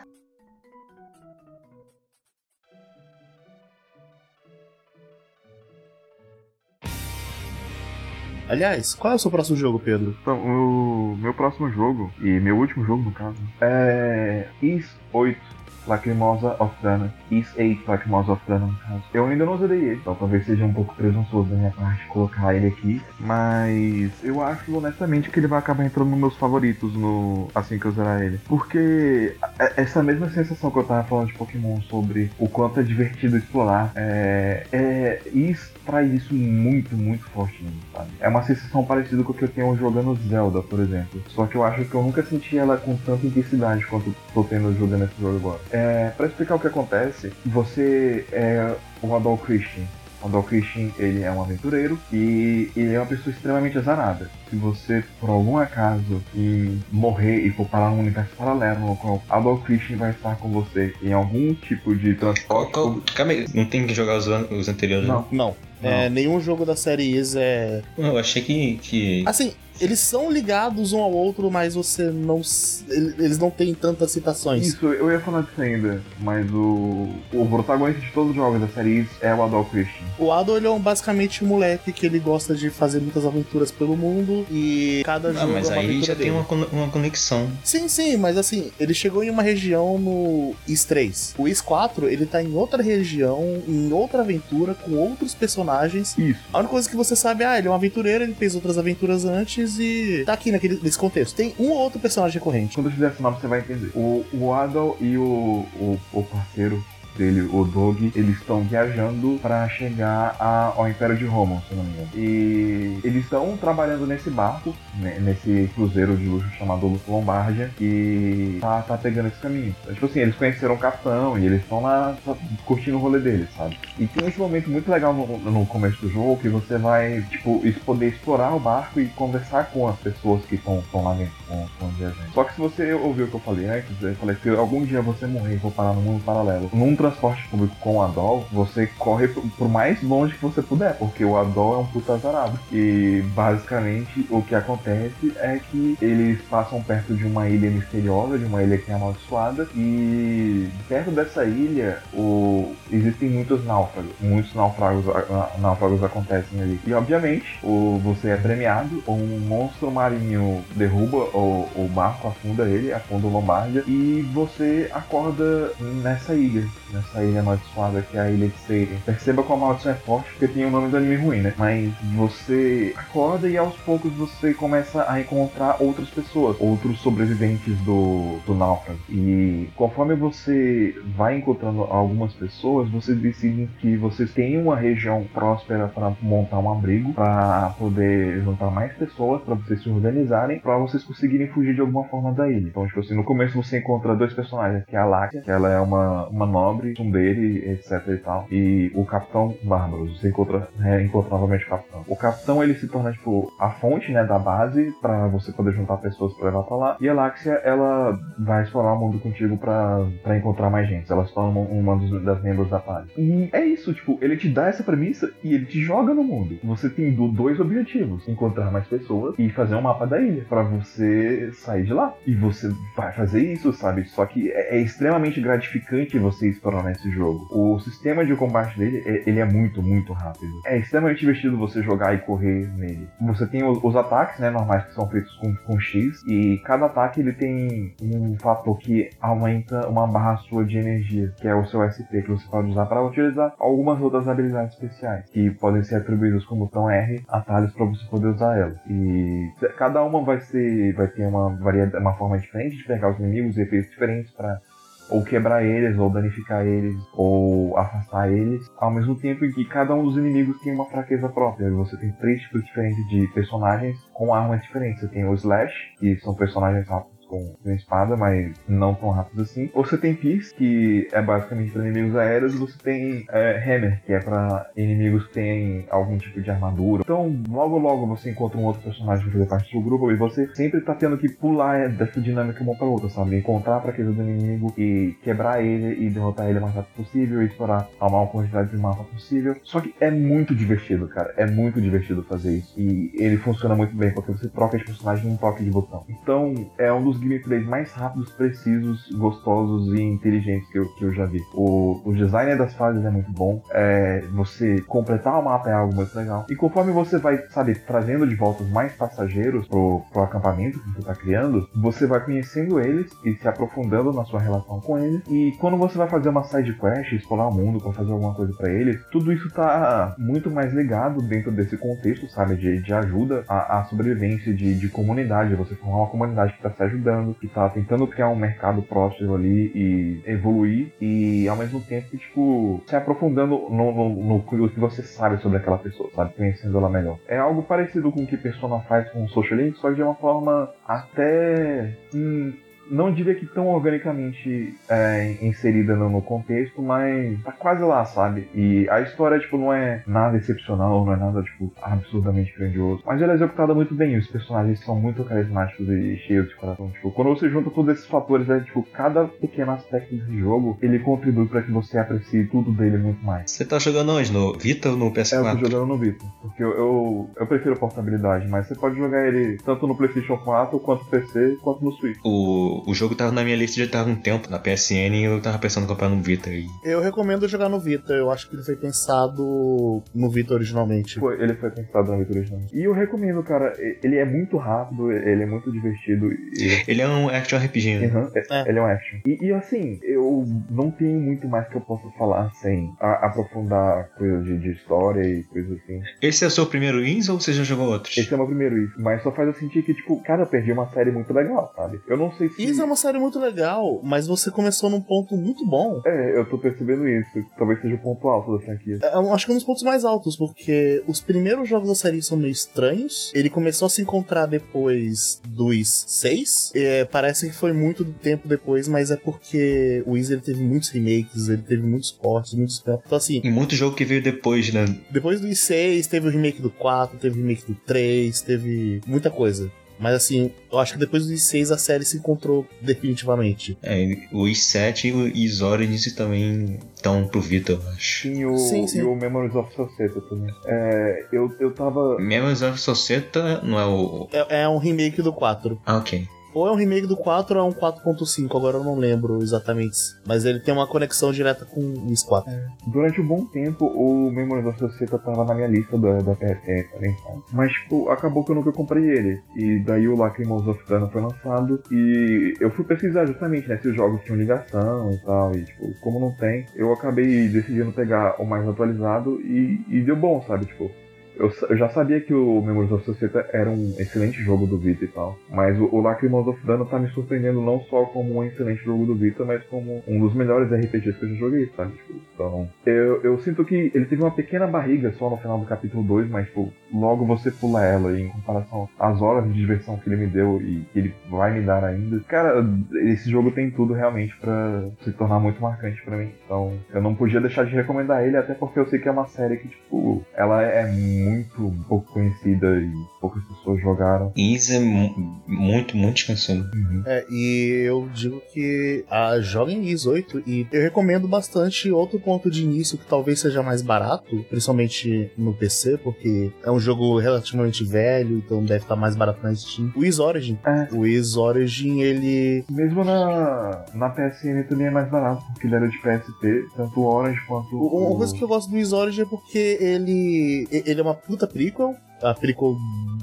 Aliás, qual é o seu próximo jogo, Pedro? Então, o meu próximo jogo, e meu último jogo no caso, é Is 8 Lacrimosa of Dana. Is 8 Lacrimosa of Dana, no caso. Eu ainda não zerei ele, então talvez seja um pouco presunçoso da minha parte colocar ele aqui, mas eu acho honestamente que ele vai acabar entrando nos meus favoritos no assim que eu zerar ele. Porque é- essa mesma sensação que eu tava falando de Pokémon sobre o quanto é divertido explorar, é, é traz isso muito, muito forte sabe? É uma sensação parecida com o que eu tenho jogando Zelda, por exemplo. Só que eu acho que eu nunca senti ela com tanta intensidade quanto tô tendo jogando esse jogo agora. É, pra explicar o que acontece, você é o Adol Christian. O Adol Christian, ele é um aventureiro e ele é uma pessoa extremamente azarada. Se você, por algum acaso, morrer e for parar num universo paralelo no qual Adol Christian vai estar com você em algum tipo de transporte... qual, calma aí, não tem que jogar os, os anteriores, Não. Não. É, nenhum jogo da série Is é. não? Eu achei que. que... Assim, eles são ligados um ao outro, mas você não. Eles não têm tantas citações. Isso, eu ia falar disso ainda, mas o, o protagonista de todos os jogos da série Is é o Adol Christian. O Ado, ele é um, basicamente um moleque que ele gosta de fazer muitas aventuras pelo mundo e cada Ah, jogo mas é uma aí aventura já tem dele. uma, con- uma conexão. Sim, sim, mas assim, ele chegou em uma região no Is 3. O Is 4, ele tá em outra região, em outra aventura, com outros personagens. Isso. A única coisa que você sabe, ah, ele é um aventureiro, ele fez outras aventuras antes e tá aqui naquele, nesse contexto. Tem um ou outro personagem recorrente. Quando eu fizer esse nome você vai entender. O, o Adol e o, o, o parceiro dele, o Dog, eles estão viajando para chegar a- ao Império de Roma, se não me engano. E eles estão trabalhando nesse barco, né, nesse cruzeiro de luxo chamado Lombardia, e tá, tá pegando esse caminho. Então, tipo assim, eles conheceram o capitão e eles estão lá só curtindo o rolê deles, sabe? E tem esse momento muito legal no, no começo do jogo que você vai, tipo, poder explorar o barco e conversar com as pessoas que estão lá dentro, com, com os viajantes. Só que se você ouviu o que eu falei antes, eu falei que algum dia você morrer e for parar no mundo paralelo, num transporte público com o Adol, você corre por, mais longe que você puder, porque o Adol é um puta azarado. E basicamente o que acontece é que eles passam perto de uma ilha misteriosa, de uma ilha que é amaldiçoada, e perto dessa ilha o... existem muitos náufragos. Muitos náufragos, náufragos acontecem ali. E obviamente o... você é premiado, um monstro marinho derruba o, o barco, afunda ele, afunda o Lombardia, e você acorda nessa ilha. Nessa ilha amaldiçoada que é a ilha de Seiren. Perceba como a maldição é forte porque tem o nome do anime ruim, né? Mas você acorda e aos poucos você começa a encontrar outras pessoas, outros sobreviventes do, do náufrago. E conforme você vai encontrando algumas pessoas, vocês decidem que vocês têm uma região próspera para montar um abrigo, para poder juntar mais pessoas, para vocês se organizarem, para vocês conseguirem fugir de alguma forma da ilha. Então, tipo assim, no começo você encontra dois personagens, que é a Lácia, que ela é uma, uma nobre, Tsundere, etc e tal, e o Capitão Bárbaro. Você encontra, é, encontra novamente o Capitão. O Capitão, ele se torna, tipo, a fonte, né, da base, para você poder juntar pessoas para levar pra lá. E a Láxia, ela vai explorar o mundo contigo para encontrar mais gente. Ela se torna uma, dos, das membros da base. E é isso, tipo, ele te dá essa premissa e ele te joga no mundo. Você tem dois objetivos: encontrar mais pessoas e fazer um mapa da ilha para você sair de lá. E você vai fazer isso, sabe? Só que é, é extremamente gratificante você explorar nesse jogo. O sistema de combate dele, é, ele é muito, muito rápido. É extremamente divertido você jogar e correr nele. Você tem os, os ataques, né, normais que são feitos com, com X e cada ataque ele tem um fator que aumenta uma barra sua de energia, que é o seu SP, que você pode usar para utilizar algumas outras habilidades especiais, que podem ser atribuídas como botão R, atalhos para você poder usar ela. E cada uma vai ser, vai ter uma variedade, uma forma diferente de pegar os inimigos, efeitos diferentes para ou quebrar eles, ou danificar eles, ou afastar eles, ao mesmo tempo em que cada um dos inimigos tem uma fraqueza própria. Você tem três tipos diferentes de personagens com armas diferentes. Você tem o Slash, que são personagens rápidos com, com espada, mas não tão rápido assim. Ou você tem Pierce, que é basicamente para inimigos aéreos, e você tem é, Hammer, que é para inimigos que têm algum tipo de armadura. Então, logo logo você encontra um outro personagem para fazer parte do grupo, e você sempre tá tendo que pular dessa dinâmica uma para outra, sabe? Encontrar a fraqueza do inimigo e quebrar ele e derrotar ele o mais rápido possível, e explorar a maior quantidade de mapa possível. Só que é muito divertido, cara. É muito divertido fazer isso. E ele funciona muito bem, porque você troca de personagem num toque de botão. Então, é um dos gameplays mais rápidos, precisos, gostosos e inteligentes que eu, que eu já vi. O, o design das fases é muito bom. É, você completar o mapa é algo muito legal. E conforme você vai, sabe, trazendo de volta mais passageiros pro, pro acampamento que você tá criando, você vai conhecendo eles e se aprofundando na sua relação com eles. E quando você vai fazer uma side quest, explorar o mundo para fazer alguma coisa para eles, tudo isso tá muito mais ligado dentro desse contexto, sabe, de, de ajuda à, à sobrevivência de, de comunidade. Você formar uma comunidade que tá se ajudando que tá tentando criar um mercado próximo ali e evoluir e ao mesmo tempo, tipo, se aprofundando no, no, no, que você sabe sobre aquela pessoa, sabe? Conhecendo ela melhor. É algo parecido com o que Persona faz com o Social Link, só que de uma forma até. Hum, não diria que tão organicamente é, inserida no, no, contexto, mas tá quase lá, sabe? E a história, tipo, não é nada excepcional, não é nada, tipo, absurdamente grandioso. Mas ela é executada muito bem, os personagens são muito carismáticos e cheios de coração. Tipo, quando você junta todos esses fatores, é, tipo, cada pequeno aspecto desse jogo, ele contribui para que você aprecie tudo dele muito mais. Você tá jogando onde? No Vita ou no PS4? É, eu tô jogando no Vita, porque eu, eu, eu prefiro portabilidade, mas você pode jogar ele tanto no PlayStation 4, quanto no PC, quanto no Switch. O o, jogo tava na minha lista já tava um tempo na PSN e eu tava pensando em comprar no Vita. E... Eu recomendo jogar no Vita, eu acho que ele foi pensado no Vita originalmente. Foi, ele foi pensado no Vita originalmente. E eu recomendo, cara, ele é muito rápido, ele é muito divertido. E... Ele é um action RPG, né? Uhum, é, Ele é um action. E, e, assim, eu não tenho muito mais que eu possa falar sem a, aprofundar coisas de, de, história e coisas assim. Esse é o seu primeiro Ins ou você já jogou outros? Esse é o meu primeiro Ins, mas só faz eu sentir que, tipo, cara, eu perdi uma série muito legal, sabe? Eu não sei se isso é uma série muito legal, mas você começou num ponto muito bom. É, eu tô percebendo isso. Talvez seja o ponto alto da franquia. É, acho que é um dos pontos mais altos, porque os primeiros jogos da série são meio estranhos. Ele começou a se encontrar depois dos seis. É, parece que foi muito tempo depois, mas é porque o Easy teve muitos remakes, ele teve muitos portes, muitos. Então, assim. E muito jogo que veio depois, né? Depois do 6, teve o remake do 4, teve o remake do 3, teve muita coisa. Mas assim, eu acho que depois do I6 a série se encontrou definitivamente. É, o I7 e os Origins também estão pro Vita, eu acho. Sim, o, sim, sim. e o Memories of Societa também. É, eu, eu tava. Memories of Societa não é o. É, é um remake do 4. Ah, ok. Ou é um remake do 4 ou é um 4.5, agora eu não lembro exatamente. Mas ele tem uma conexão direta com o Is 4. É. Durante um bom tempo, o Memories of Societa tava na minha lista da, da PSN? Mas, tipo, acabou que eu nunca comprei ele. E daí o Lacrimos of Dana foi lançado e eu fui pesquisar justamente, né, se os jogos tinham ligação e tal. E, tipo, como não tem, eu acabei decidindo pegar o mais atualizado e, e deu bom, sabe? Tipo, eu, eu, já sabia que o Memories of Societa era um excelente jogo do Vita e tal, mas o, o Lacrimosa of Dana tá me surpreendendo não só como um excelente jogo do Vita, mas como um dos melhores RPGs que eu já joguei, sabe? Tipo, então, eu, eu sinto que ele teve uma pequena barriga só no final do capítulo 2, mas tipo, logo você pula ela e em comparação às horas de diversão que ele me deu e que ele vai me dar ainda. Cara, esse jogo tem tudo realmente para se tornar muito marcante para mim. Então, eu não podia deixar de recomendar ele, até porque eu sei que é uma série que, tipo, ela é muito muito pouco conhecida e poucas pessoas jogaram. Isa é muito, muito descansado. Uhum. É, e eu digo que a joguem Is 8 e eu recomendo bastante outro ponto de início que talvez seja mais barato, principalmente no PC, porque é um jogo relativamente velho, então deve estar mais barato na Steam. O Is Origin. É. O Is Origin, ele. Mesmo na, na PSN também é mais barato, porque ele era de PSP, tanto o Orange quanto o. Uma coisa que eu gosto do Is Origin é porque ele, ele é uma puta prequel. A prequel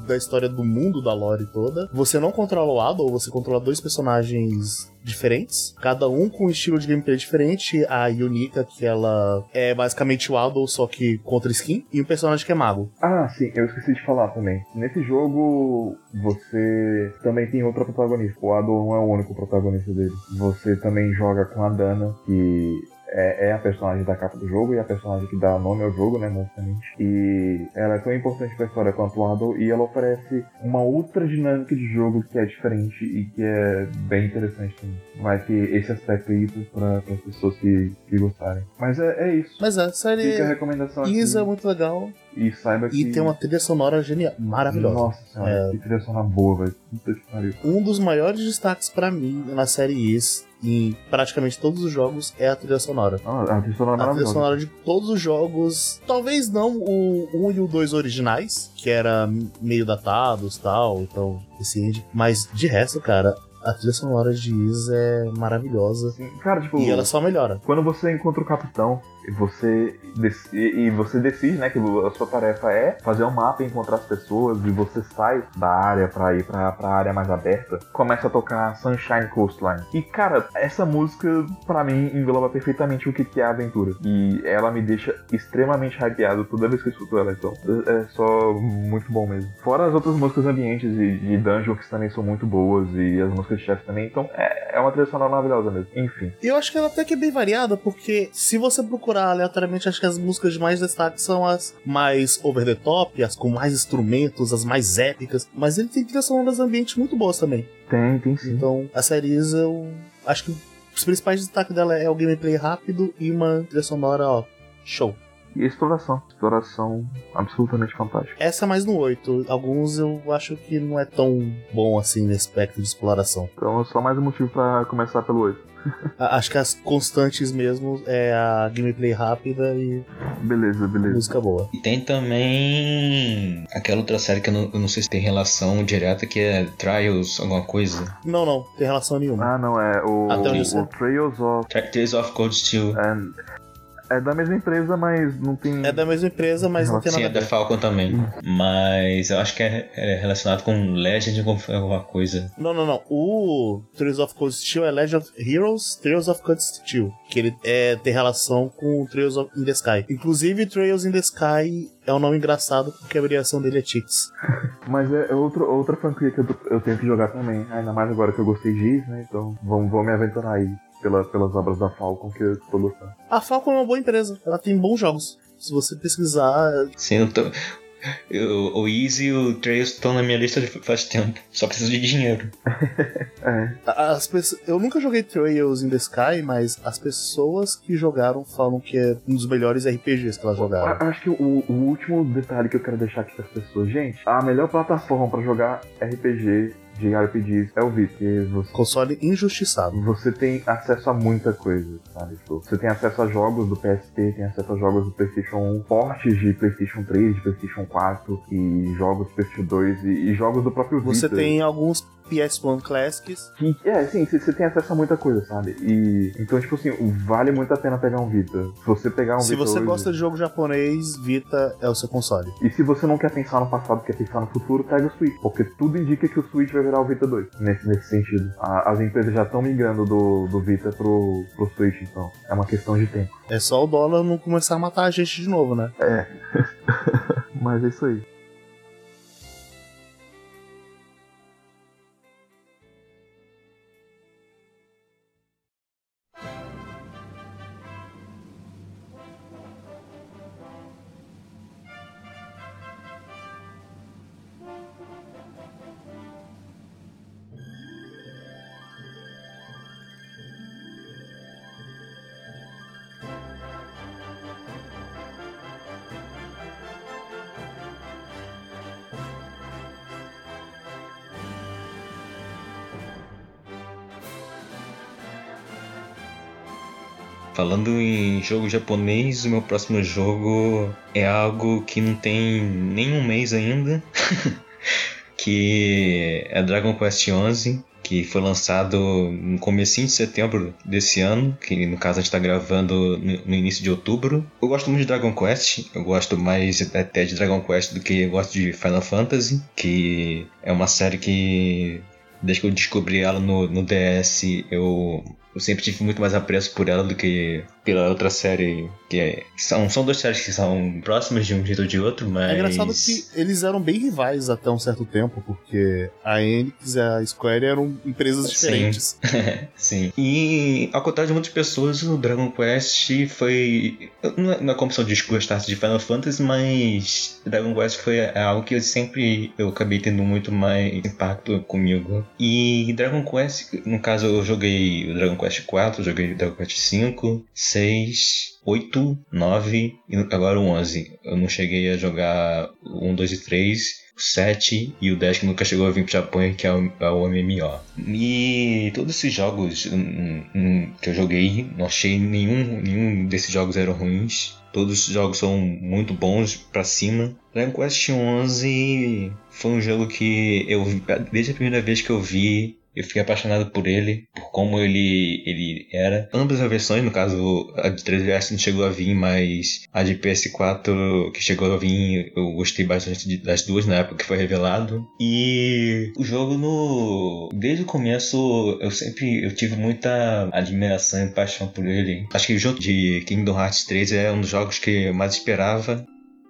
da história do mundo da lore toda. Você não controla o Ado, você controla dois personagens diferentes, cada um com um estilo de gameplay diferente. A Yunika, que ela é basicamente o Ado, só que contra skin, e um personagem que é mago. Ah, sim, eu esqueci de falar também. Nesse jogo, você também tem outra protagonista. O Ado não é o único protagonista dele. Você também joga com a Dana, que é, é, a personagem da capa do jogo e a personagem que dá nome ao jogo, né, basicamente. E ela é tão importante pra história quanto o Ardor e ela oferece uma outra dinâmica de jogo que é diferente e que é bem interessante também. Vai ter esse aspecto aí para as pessoas que, que gostarem. Mas é, é isso. Mas é, série. Fica a recomendação aqui. Isa é muito legal. E saiba que. E tem uma trilha sonora genial, maravilhosa. Nossa senhora, é... que trilha sonora boa, velho. Puta que pariu. Um dos maiores destaques para mim na série Is em praticamente todos os jogos é a trilha sonora. Ah, a trilha sonora é A trilha sonora de todos os jogos, talvez não o 1 e o 2 originais, que era meio datados tal, então esse indie, mas de resto, cara, a trilha sonora de Is é maravilhosa. Sim, cara, tipo, e ela só melhora. Quando você encontra o capitão você, e você decide, né, que a sua tarefa é fazer um mapa e encontrar as pessoas e você sai da área para ir pra área mais aberta, começa a tocar Sunshine Coastline. E, cara, essa música, para mim, engloba perfeitamente o que é a aventura. E ela me deixa extremamente hypeado toda vez que eu escuto ela, então é só muito bom mesmo. Fora as outras músicas ambientes de, de dungeon que também são muito boas e as músicas de chefe também, então é, é uma trilha sonora maravilhosa mesmo. Enfim. Eu acho que ela até que é bem variada, porque se você procurar aleatoriamente, acho que as músicas de mais destaque são as mais over the top, as com mais instrumentos, as mais épicas. Mas ele tem trilhas sonoras ambientes muito boas também. Tem, tem sim. Então, a série eu acho que os principais destaques dela é o gameplay rápido e uma trilha sonora, ó, show. E exploração. Exploração absolutamente fantástica. Essa é mais no 8. Alguns eu acho que não é tão bom assim nesse aspecto de exploração. Então é só mais um motivo para começar pelo 8. Acho que as constantes mesmo é a gameplay rápida e. Beleza, beleza. Música boa. E tem também aquela outra série que eu não, eu não sei se tem relação direta, que é Trials, alguma coisa. Não, não, tem relação nenhuma. Ah, não, é o, Até o, o Trails of. Trails of Cold Steel. É, é da mesma empresa, mas não tem. É da mesma empresa, mas não tem nada. Sim, é da Falcon também. Mas eu acho que é, é relacionado com Legend ou alguma coisa. Não, não, não. O Trails of Cold Steel é Legend of Heroes Trails of Cold Steel. Que ele é, tem relação com Trails of in the Sky. Inclusive, Trails in the Sky é um nome engraçado porque a abreviação dele é Chicks. (laughs) Mas é outro, outra franquia que eu, eu tenho que jogar também. Ainda mais agora que eu gostei de né? Então vamos, vamos me aventurar aí pela, pelas obras da Falcon que eu tô gostando. A Falcon é uma boa empresa, ela tem bons jogos. Se você pesquisar. Sim, eu tô. O, o Easy e o Trails estão na minha lista faz tempo. Só preciso de dinheiro. (laughs) é. As pessoas, eu nunca joguei Trails in the Sky, mas as pessoas que jogaram falam que é um dos melhores RPGs que elas jogaram. Acho que o, o último detalhe que eu quero deixar aqui para as pessoas, gente, a melhor plataforma para jogar RPG de RPGs é o Vita. Você, Console injustiçado. Você tem acesso a muita coisa, sabe? Tipo, você tem acesso a jogos do PSP, tem acesso a jogos do PlayStation 1, portes de PlayStation 3, de PlayStation 4 e jogos do PlayStation 2 e, e jogos do próprio Vita. Você tem alguns PS1 Classics. É, sim, você tem acesso a muita coisa, sabe? E então, tipo assim, vale muito a pena pegar um Vita. Se você pegar um Se Vita você hoje, gosta de jogo japonês, Vita é o seu console. E se você não quer pensar no passado, quer pensar no futuro, pega o Switch. Porque tudo indica que o Switch vai virar o Vita 2. Nesse, nesse sentido. A- as empresas já estão migrando do, do Vita pro, pro Switch, então. É uma questão de tempo. É só o dólar não começar a matar a gente de novo, né? (laughs) Mas é isso aí. Em jogo japonês, o meu próximo jogo é algo que não tem nem um mês ainda, (laughs) que é Dragon Quest XI, que foi lançado no comecinho de setembro desse ano, que no caso a gente está gravando no no início de outubro. Eu gosto muito de Dragon Quest, eu gosto mais até de Dragon Quest do que eu gosto de Final Fantasy, que é uma série que desde que eu descobri ela no, no DS, eu, eu sempre tive muito mais apreço por ela do que pela outra série. Que é, são, são duas séries que são próximas de um jeito ou de outro, mas. É engraçado que eles eram bem rivais até um certo tempo, porque a Enix e a Square eram empresas diferentes. (laughs) Sim. E ao contrário de muitas pessoas, o Dragon Quest foi. Não é, não é como se eu desgostasse de Final Fantasy, mas Dragon Quest foi algo que eu sempre eu acabei tendo muito mais impacto comigo. E Dragon Quest, no caso eu joguei o Dragon Quest 4, joguei Dragon Quest 5, 6, 8, 9 e agora o 11. Eu não cheguei a jogar o 1, 2 e 3 o 7 e o 10 que nunca chegou a vir pro Japão, que é o, é o MMO. E todos esses jogos hum, hum, que eu joguei, não achei nenhum, nenhum desses jogos eram ruins. Todos os jogos são muito bons pra cima. Dragon Quest 11 foi um jogo que eu desde a primeira vez que eu vi eu fiquei apaixonado por ele, por como ele, ele era. Ambas as versões, no caso, a de 3DS não chegou a vir, mas a de PS4 que chegou a vir, eu gostei bastante das duas na época que foi revelado. E o jogo no. Desde o começo eu sempre eu tive muita admiração e paixão por ele. Acho que o jogo de Kingdom Hearts 3 é um dos jogos que eu mais esperava.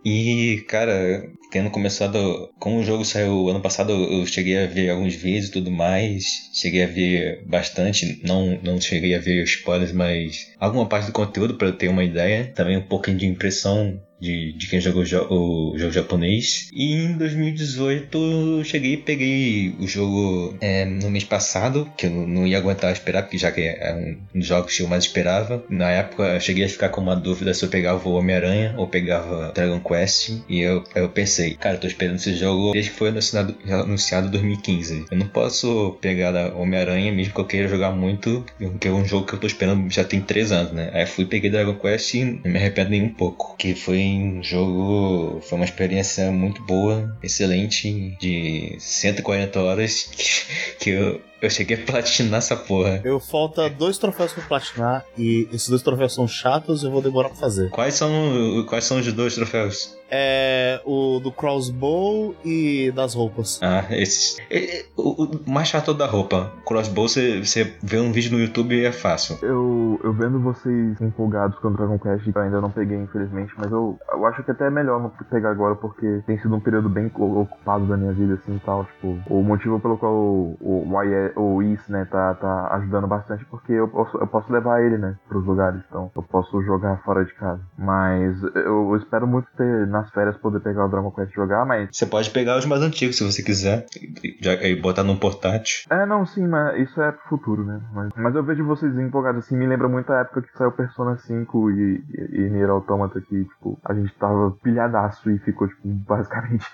E, cara, tendo começado. Como o jogo saiu ano passado, eu cheguei a ver alguns vídeos e tudo mais. Cheguei a ver bastante. Não, não cheguei a ver spoilers, mas alguma parte do conteúdo para ter uma ideia. Também um pouquinho de impressão de, de quem jogou o jo- o jogo japonês. E em 2018 eu cheguei e peguei o jogo é, no mês passado, que eu não ia aguentar esperar, porque já que é um dos jogos que eu mais esperava. Na época eu cheguei a ficar com uma dúvida se eu pegava o Homem-Aranha ou pegava Dragon Quest. E eu, eu pensei, cara, eu tô esperando esse jogo desde que foi anunciado, anunciado em 2015. Eu não posso pegar Homem-Aranha, mesmo que eu queira jogar muito, porque é um jogo que eu tô esperando já tem 3 anos, né? Aí fui, peguei Dragon Quest e não me arrependo nem um pouco. Que foi um jogo, foi uma experiência muito boa, excelente, de 140 horas, (laughs) que eu, eu cheguei a platinar essa porra. Eu falta dois troféus pra platinar e esses dois troféus são chatos e eu vou demorar pra fazer. Quais são, quais são os dois troféus? É o do crossbow e das roupas. Ah, esses. é, é, o, o mais chato é o da roupa. Crossbow, você, você vê um vídeo no YouTube e é fácil. Eu, eu vendo vocês empolgados com o Dragon Quest, eu ainda não peguei, infelizmente, mas eu, eu acho que até é melhor não pegar agora, porque tem sido um período bem ocupado da minha vida, assim, e tal, tipo, o motivo pelo qual o, o, YE o Is, né, tá, tá ajudando bastante, porque eu posso, eu posso levar ele, né, pros lugares, então eu posso jogar fora de casa. Mas eu, eu espero muito ter, nas férias, poder pegar o Dragon Quest e jogar, mas Você pode pegar os mais antigos se você quiser. E, já- e botar num portátil. É, não, sim, mas isso é pro futuro, né? Mas, mas eu vejo vocês empolgados assim, me lembra muito a época que saiu Persona 5 e, e, e Nier Automata, que, tipo, a gente tava pilhadaço e ficou, tipo, basicamente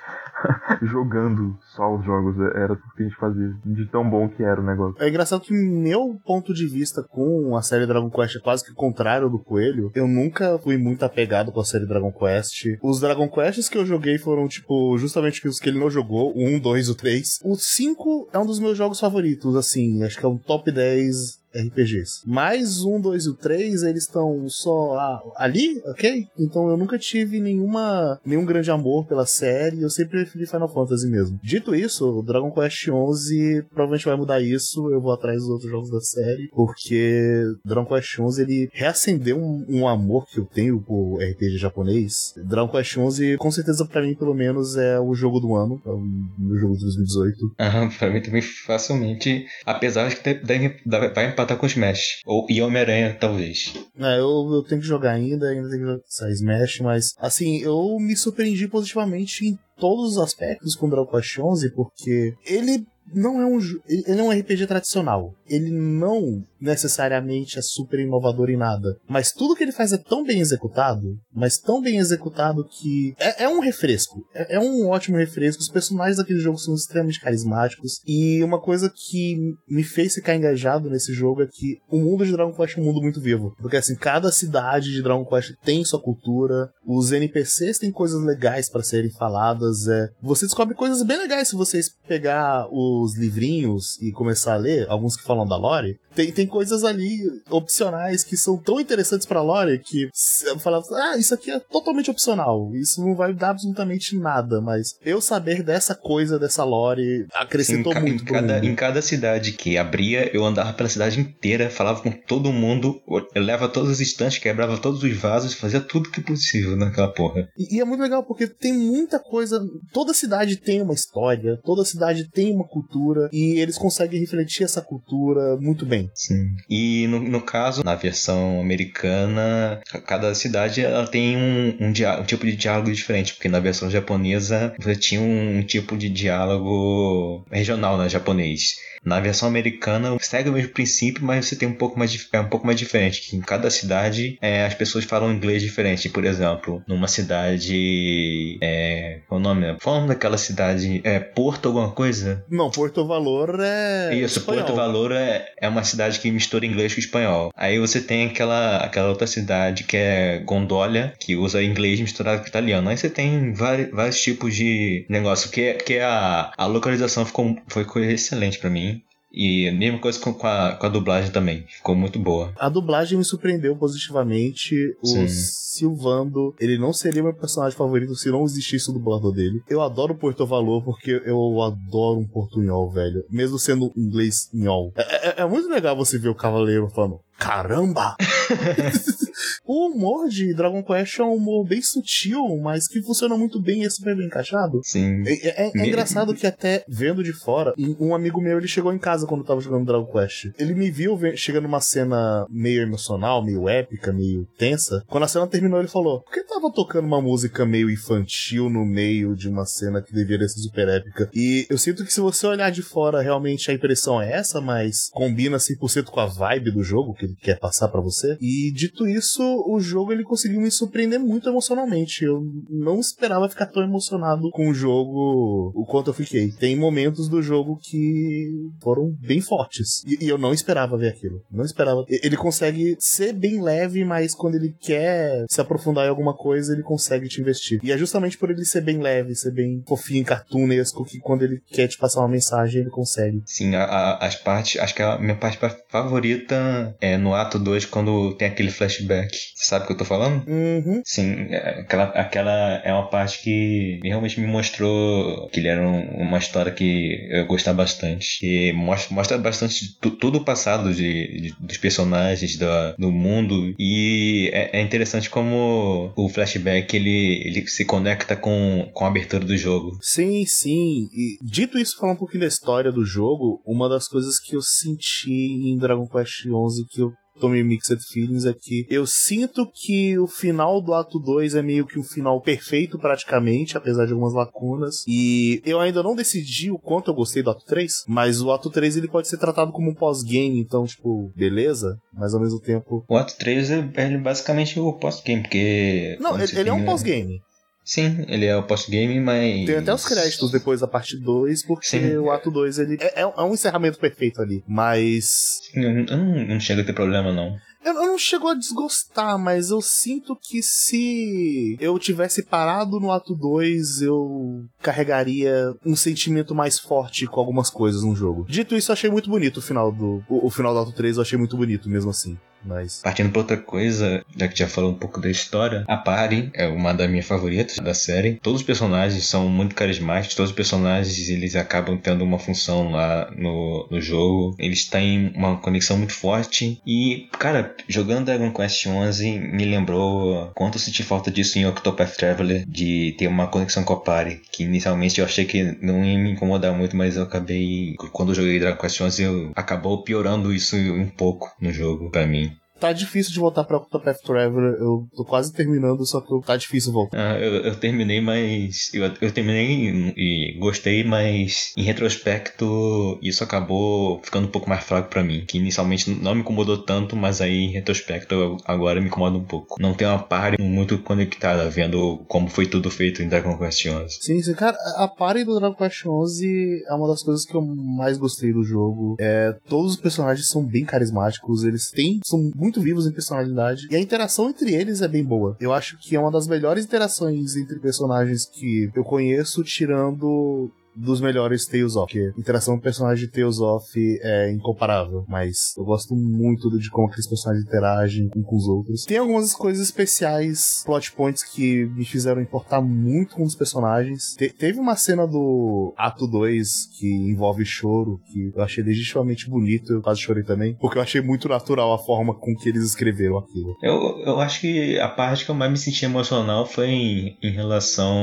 (laughs) jogando só os jogos. Era tudo que a gente fazia. De tão bom que era o negócio. É engraçado que meu ponto de vista com a série Dragon Quest é quase que o contrário do Coelho. Eu nunca fui muito apegado com a série Dragon Quest. Os Dragon Quests que eu joguei foram, tipo, justamente os que ele não jogou, o 1, 2 e o 3. O 5 é um dos meus jogos favoritos, assim, acho que é um top 10 RPGs. Mais um, dois e o três, eles estão só ah, ali, ok? Então eu nunca tive nenhuma nenhum grande amor pela série, eu sempre preferi Final Fantasy mesmo. Dito isso, o Dragon Quest XI provavelmente vai mudar isso, eu vou atrás dos outros jogos da série, porque Dragon Quest XI ele reacendeu um, um amor que eu tenho por RPG japonês. Dragon Quest XI, com certeza para mim pelo menos é o jogo do ano, é o meu jogo de 2018. Ah, pra mim também facilmente, apesar de que deve, deve, vai empatar com Smash. Ou, e Homem-Aranha, talvez. É, eu, eu tenho que jogar ainda, ainda tenho que jogar Smash, mas assim, eu me surpreendi positivamente em todos os aspectos com Dragon Quest 11, porque ele não é um ele é um RPG tradicional. Ele não necessariamente é super inovador em nada, mas tudo que ele faz é tão bem executado, mas tão bem executado que é, é um refresco. É, é, um ótimo refresco. Os personagens daquele jogo são extremamente carismáticos e uma coisa que me fez ficar engajado nesse jogo é que o mundo de Dragon Quest é um mundo muito vivo, porque assim cada cidade de Dragon Quest tem sua cultura, os NPCs têm coisas legais para serem faladas, é, você descobre coisas bem legais se vocês pegar os livrinhos e começar a ler, alguns que falam da lore, tem, tem coisas ali opcionais que são tão interessantes pra lore que eu falava, ah, isso aqui é totalmente opcional, isso não vai dar absolutamente nada, mas eu saber dessa coisa, dessa lore, acrescentou em muito em cada, em cada cidade que abria, eu andava pela cidade inteira, falava com todo mundo, eu levava todos os estantes, quebrava todos os vasos, fazia tudo que possível naquela porra. E, e é muito legal porque tem muita coisa, toda cidade tem uma história, toda cidade tem uma cultura e eles conseguem refletir essa cultura muito bem. Sim. E no, no caso, na versão americana, cada cidade ela tem um, um, um, tipo de diálogo diferente, porque na versão japonesa você tinha um, um tipo de diálogo regional, né, japonês. Na versão americana segue o mesmo princípio, mas você tem um pouco mais é um pouco mais diferente. Que em cada cidade é, as pessoas falam inglês diferente. Por exemplo, numa cidade é, qual é o nome? Qual é o nome daquela cidade? É Porto alguma coisa? Não, Porto Valor é Isso, espanhol. Porto Valor é, é uma cidade que mistura inglês com espanhol. Aí você tem aquela aquela outra cidade que é Gondolia, que usa inglês misturado com italiano. Aí você tem vários, vários tipos de negócio que que a, a localização ficou foi excelente para mim. E a mesma coisa com, com, a, com a dublagem também. Ficou muito boa. A dublagem me surpreendeu positivamente. O Sim. Silvando, ele não seria meu personagem favorito se não existisse o dublador dele. Eu adoro Porto Valor porque eu adoro um portunhol, velho. Mesmo sendo inglês nhol. É, é, é muito legal você ver o cavaleiro falando. Caramba! (laughs) o humor de Dragon Quest é um humor bem sutil, mas que funciona muito bem e é super bem encaixado. Sim. É, é- é engraçado que até vendo de fora, um amigo meu ele chegou em casa quando eu tava jogando Dragon Quest. Ele me viu chegando numa cena meio emocional, meio épica, meio tensa. Quando a cena terminou, ele falou: Por que tava tocando uma música meio infantil no meio de uma cena que deveria ser super épica? E eu sinto que se você olhar de fora, realmente a impressão é essa, mas combina 100% com a vibe do jogo que ele quer passar pra você. E dito isso, o jogo ele conseguiu me surpreender muito emocionalmente. Eu não esperava ficar tão emocionado com o jogo o quanto eu fiquei. Tem momentos do jogo que foram bem fortes. E, e eu não esperava ver aquilo. Não esperava. Ele consegue ser bem leve, mas quando ele quer se aprofundar em alguma coisa, ele consegue te investir. E é justamente por ele ser bem leve, ser bem fofinho, cartunesco, que quando ele quer te passar uma mensagem, ele consegue. Sim, a- a- as partes. Acho que a minha parte fa- favorita é no ato 2, quando tem aquele flashback. Você sabe o que eu tô falando? Uhum. Sim, é, aquela, aquela é uma parte que realmente me mostrou que ele era um- uma história que eu gostava bastante. Que mostra, mostra bastante tudo o passado de, de- dos personagens, da, do mundo. E é, é interessante como o flashback ele, ele se conecta com, com a abertura do jogo. Sim, sim. E dito isso, falar um pouquinho da história do jogo, uma das coisas que eu senti em Dragon Quest XI que eu tomei mixed feelings é que eu sinto que o final do ato 2 é meio que um final perfeito praticamente, apesar de algumas lacunas. E eu ainda não decidi o quanto eu gostei do ato 3, mas o ato 3 ele pode ser tratado como um pós-game, então tipo, beleza, mas ao mesmo tempo O ato 3 é, é basicamente o post-game, porque. Não, ele, ele é um tem- pós-game. Sim, ele é o post-game, mas. Tem até os créditos depois da parte 2, porque Sim. o ato 2 ele é, é um encerramento perfeito ali. Mas. Eu não, eu não- não chega a ter problema, não. Eu, não chego a desgostar, mas eu sinto que se eu tivesse parado no ato 2, eu carregaria um sentimento mais forte com algumas coisas no jogo. Dito isso, eu achei muito bonito o final do. O, o final do ato 3 eu achei muito bonito mesmo assim. Mas. Partindo pra outra coisa, já que já falou um pouco da história, a Party é uma das minhas favoritas da série. Todos os personagens são muito carismáticos, todos os personagens eles acabam tendo uma função lá no, no jogo. Eles têm uma conexão muito forte e, cara, jogando Dragon Quest XI me lembrou quanto eu senti falta disso em Octopath Traveler, de ter uma conexão com a Party, que inicialmente eu achei que não ia me incomodar muito, mas eu acabei, quando eu joguei Dragon Quest XI, eu acabou piorando isso um pouco no jogo pra mim. Tá difícil de voltar pra Octopath Traveler. Eu tô quase terminando, só que tá difícil voltar. Ah, eu, eu terminei, mas. Eu, eu terminei e, e gostei, mas em retrospecto isso acabou ficando um pouco mais fraco pra mim. Que inicialmente não me incomodou tanto, mas aí em retrospecto agora me incomoda um pouco. Não tem uma party muito conectada, vendo como foi tudo feito em Dragon Quest XI. Sim, sim, cara, a party do Dragon Quest XI é uma das coisas que eu mais gostei do jogo. É, todos os personagens são bem carismáticos, eles têm, são muito vivos em personalidade, e a interação entre eles é bem boa. Eu acho que é uma das melhores interações entre personagens que eu conheço, tirando dos melhores Tales of, porque a interação com o personagem de Tales of é incomparável, mas eu gosto muito de como aqueles personagens interagem um com os outros. Tem algumas coisas especiais, plot points que me fizeram importar muito com os personagens. Te- teve uma cena do ato 2 que envolve choro, que eu achei legitimamente bonito, eu quase chorei também, porque eu achei muito natural a forma com que eles escreveram aquilo. Eu, eu acho que a parte que eu mais me senti emocional foi em, em relação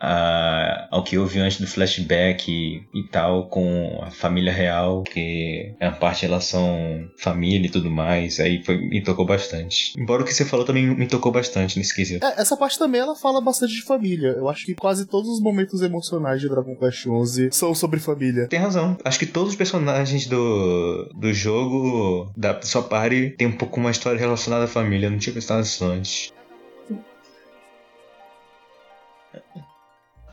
a, ao que eu vi antes do flashback e, e tal com a família real, que é a parte em relação família e tudo mais. Aí foi, me tocou bastante. Embora o que você falou também me tocou bastante nesse quesito. É, essa parte também ela fala bastante de família. Eu acho que quase todos os momentos emocionais de Dragon Quest XI são sobre família. Tem razão. Acho que todos os personagens do, do jogo, da sua party, tem um pouco uma história relacionada à família. Eu não tinha pensado nisso antes.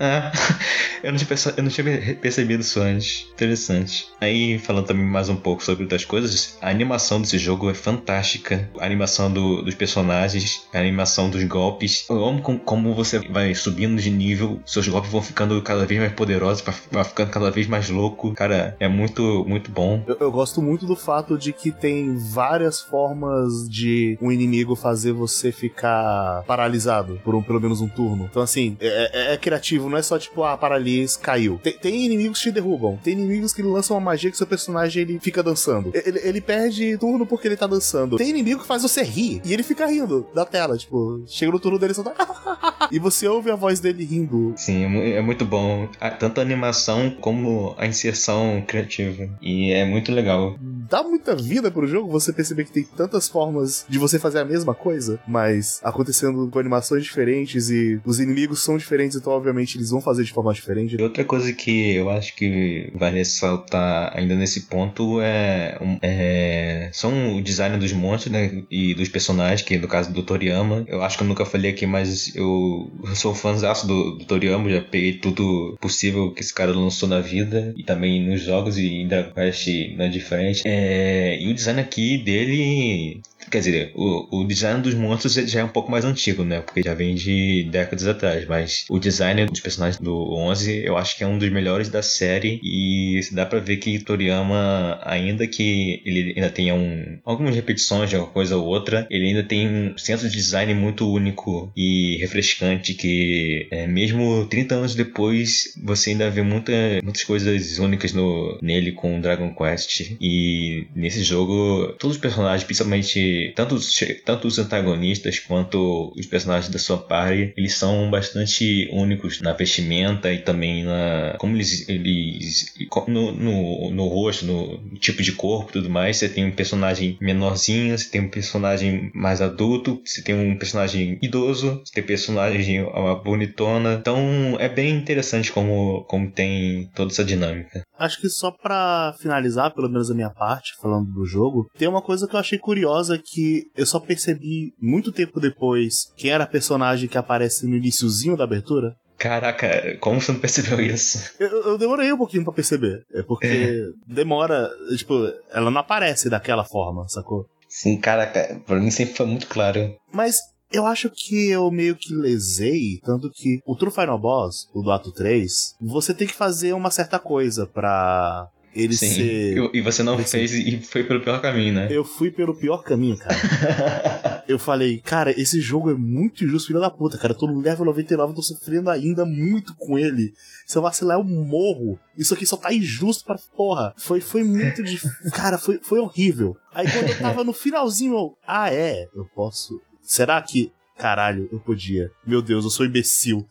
É, (laughs) eu não, tinha eu não tinha per- percebido isso antes. Interessante. Aí, falando também mais um pouco sobre outras coisas, a animação desse jogo é fantástica. A animação do- dos personagens, a animação dos golpes. Eu amo com- como você vai subindo de nível, seus golpes vão ficando cada vez mais poderosos, vai ficando cada vez mais louco. Cara, é muito, muito bom. Eu, eu gosto muito do fato de que tem várias formas de um inimigo fazer você ficar paralisado por um, pelo menos um turno. Então, assim, é, é- é criativo, não é só tipo, ah, paralis, caiu. Tem, tem inimigos que te derrubam, tem inimigos que lançam uma magia que seu personagem ele fica dançando. Ele, ele perde turno porque ele tá dançando. Tem inimigo que faz você rir e ele fica rindo da tela, tipo, chega no turno dele e só tá. (laughs) e você ouve a voz dele rindo. Sim, é é muito bom. Tanto a animação como a inserção criativa. E é muito legal. dá muita vida pro jogo você perceber que tem tantas formas de você fazer a mesma coisa, mas acontecendo com animações diferentes e os inimigos são diferentes, então obviamente eles vão fazer de forma diferente. Outra coisa que eu acho que vale ressaltar ainda nesse ponto é, é- são o design dos monstros né, e dos personagens, que no caso do Toriyama, eu acho que eu nunca falei aqui, mas eu sou fãzaço do, do Toriyama, já peguei tudo possível que esse cara lançou na vida e também nos jogos e em Dragon Quest não é diferente. É, e o design aqui dele Quer dizer, o, o design dos monstros já é um pouco mais antigo, né? Porque já vem de décadas atrás. Mas o design dos personagens do 11 eu acho que é um dos melhores da série. E dá pra ver que Toriyama, ainda que ele ainda tenha um, algumas repetições de uma coisa ou outra, ele ainda tem um senso de design muito único e refrescante. Que é, mesmo 30 anos depois, você ainda vê muita, muitas coisas únicas no, nele com Dragon Quest. E nesse jogo, todos os personagens, principalmente tanto os, tanto os antagonistas quanto os personagens da sua party, eles são bastante únicos na vestimenta e também na como eles, eles no, no, no rosto, no tipo de corpo e tudo mais. Você tem um personagem menorzinho, você tem um personagem mais adulto, você tem um personagem idoso, você tem um personagem uma bonitona. Então é bem interessante como, como tem toda essa dinâmica. Acho que só pra finalizar, pelo menos a minha parte, falando do jogo, tem uma coisa que eu achei curiosa que eu só percebi muito tempo depois quem era a personagem que aparece no iníciozinho da abertura. Caraca, como você não percebeu isso? Eu, eu demorei um pouquinho pra perceber. É porque demora. Tipo, ela não aparece daquela forma, sacou? Sim, caraca, pra mim sempre foi muito claro. Mas eu acho que eu meio que lesei, tanto que o True Final Boss, o do ato 3, você tem que fazer uma certa coisa pra ele Sim. ser. E, você não fez e foi pelo pior caminho, né? Eu fui pelo pior caminho, cara. (laughs) eu falei, cara, esse jogo é muito injusto, filho da puta, cara. Eu tô no level 99, eu tô sofrendo ainda muito com ele. Se eu vacilar, eu morro. Isso aqui só tá injusto pra porra. Foi, foi muito (laughs) difícil. Cara, foi, foi horrível. Aí quando eu tava no finalzinho, eu, ah, é, eu posso. Será que. Caralho, eu podia. Meu Deus, eu sou imbecil.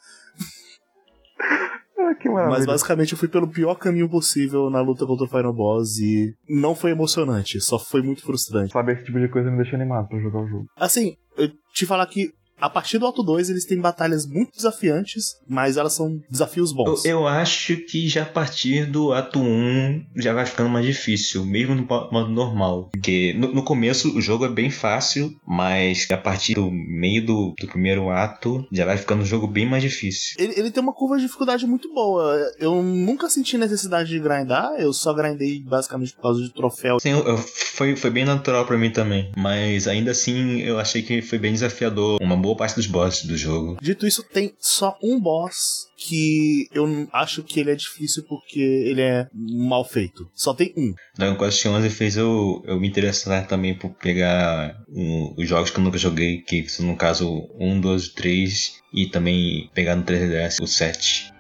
Ah, que maravilha. Mas basicamente eu fui pelo pior caminho possível na luta contra o Final Boss e não foi emocionante, só foi muito frustrante. Saber esse tipo de coisa me deixa animado pra jogar o jogo. Assim, eu te falar que a partir do Auto 2 eles têm batalhas muito desafiantes, mas elas são desafios Eu, bons. eu acho que já a partir do ato 1 já vai ficando mais difícil, mesmo no modo normal. Porque no, no começo o jogo é bem fácil, mas a partir do meio do, do primeiro ato já vai ficando um jogo bem mais difícil. Ele, ele tem uma curva de dificuldade muito boa. Eu nunca senti necessidade de grindar, eu só grindei basicamente por causa de troféu. Sim, eu- eu- foi, foi bem natural pra mim também, mas ainda assim eu achei que foi bem desafiador uma boa parte dos bosses do jogo. Dito isso, tem só um boss que eu acho que ele é difícil porque ele é mal feito. Só tem um. Dragon Quest XI fez eu, eu me interessar também por pegar um- os jogos que eu nunca joguei, que são no caso 1, 2, 3 e também pegar no 3DS o 7.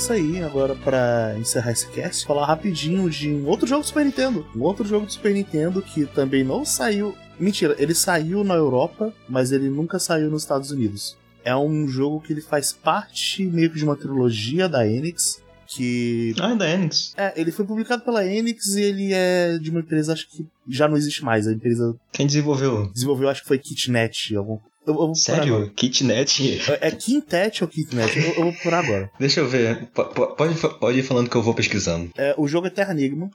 Isso aí, agora pra encerrar esse cast, falar rapidinho de um outro jogo do Super Nintendo. Um outro jogo do Super Nintendo que também não saiu. Mentira, ele saiu na Europa, mas ele nunca saiu nos Estados Unidos. É um jogo que ele faz parte meio que de uma trilogia da Enix. Que. Ah, é da Enix. É, ele foi publicado pela Enix e ele é de uma empresa, acho que já não existe mais. A empresa Quem desenvolveu? desenvolveu, acho que foi Kitnet. Algum... Eu, eu. Sério? Kitnet? É é Quintet ou Kitnet? Eu, eu vou procurar agora. (laughs) Deixa eu ver. P- pode, pode ir falando que eu vou pesquisando. É, o jogo é Terra Enigma.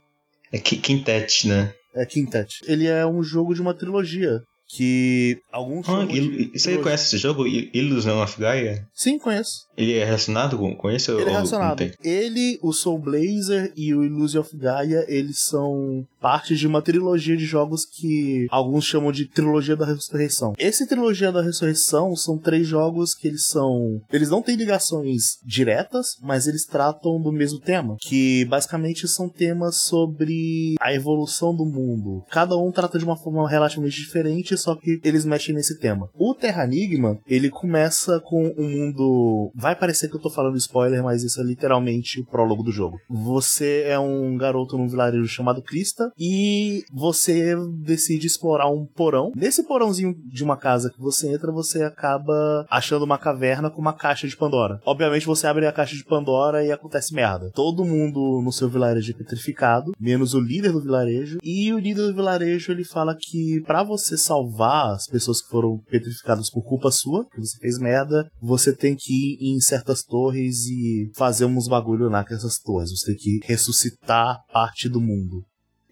É Ki- Quintet, né? É Quintet. Ele é um jogo de uma trilogia. Que alguns Ah, e- você trilogia. conhece esse jogo? Illusion of Gaia? Sim, conheço. Ele é relacionado com, com esse ou Ele é relacionado. Ele, o Soul Blazer e o Illusion of Gaia, eles são parte de uma trilogia de jogos que alguns chamam de trilogia da ressurreição. Esse trilogia da ressurreição são três jogos que eles são, eles não têm ligações diretas, mas eles tratam do mesmo tema, que basicamente são temas sobre a evolução do mundo. Cada um trata de uma forma relativamente diferente, só que eles mexem nesse tema. O Terranigma, ele começa com um mundo. Vai parecer que eu tô falando spoiler, mas isso é literalmente o prólogo do jogo. Você é um garoto num vilarejo chamado Krista e você decide explorar um porão. Nesse porãozinho de uma casa que você entra, você acaba achando uma caverna com uma caixa de Pandora. Obviamente você abre a caixa de Pandora e acontece merda. Todo mundo no seu vilarejo é petrificado, menos o líder do vilarejo. E o líder do vilarejo ele fala que pra você salvar as pessoas que foram petrificadas por culpa sua, que você fez merda, você tem que ir em certas torres e fazer uns bagulho lá com essas torres. Você tem que ressuscitar parte do mundo.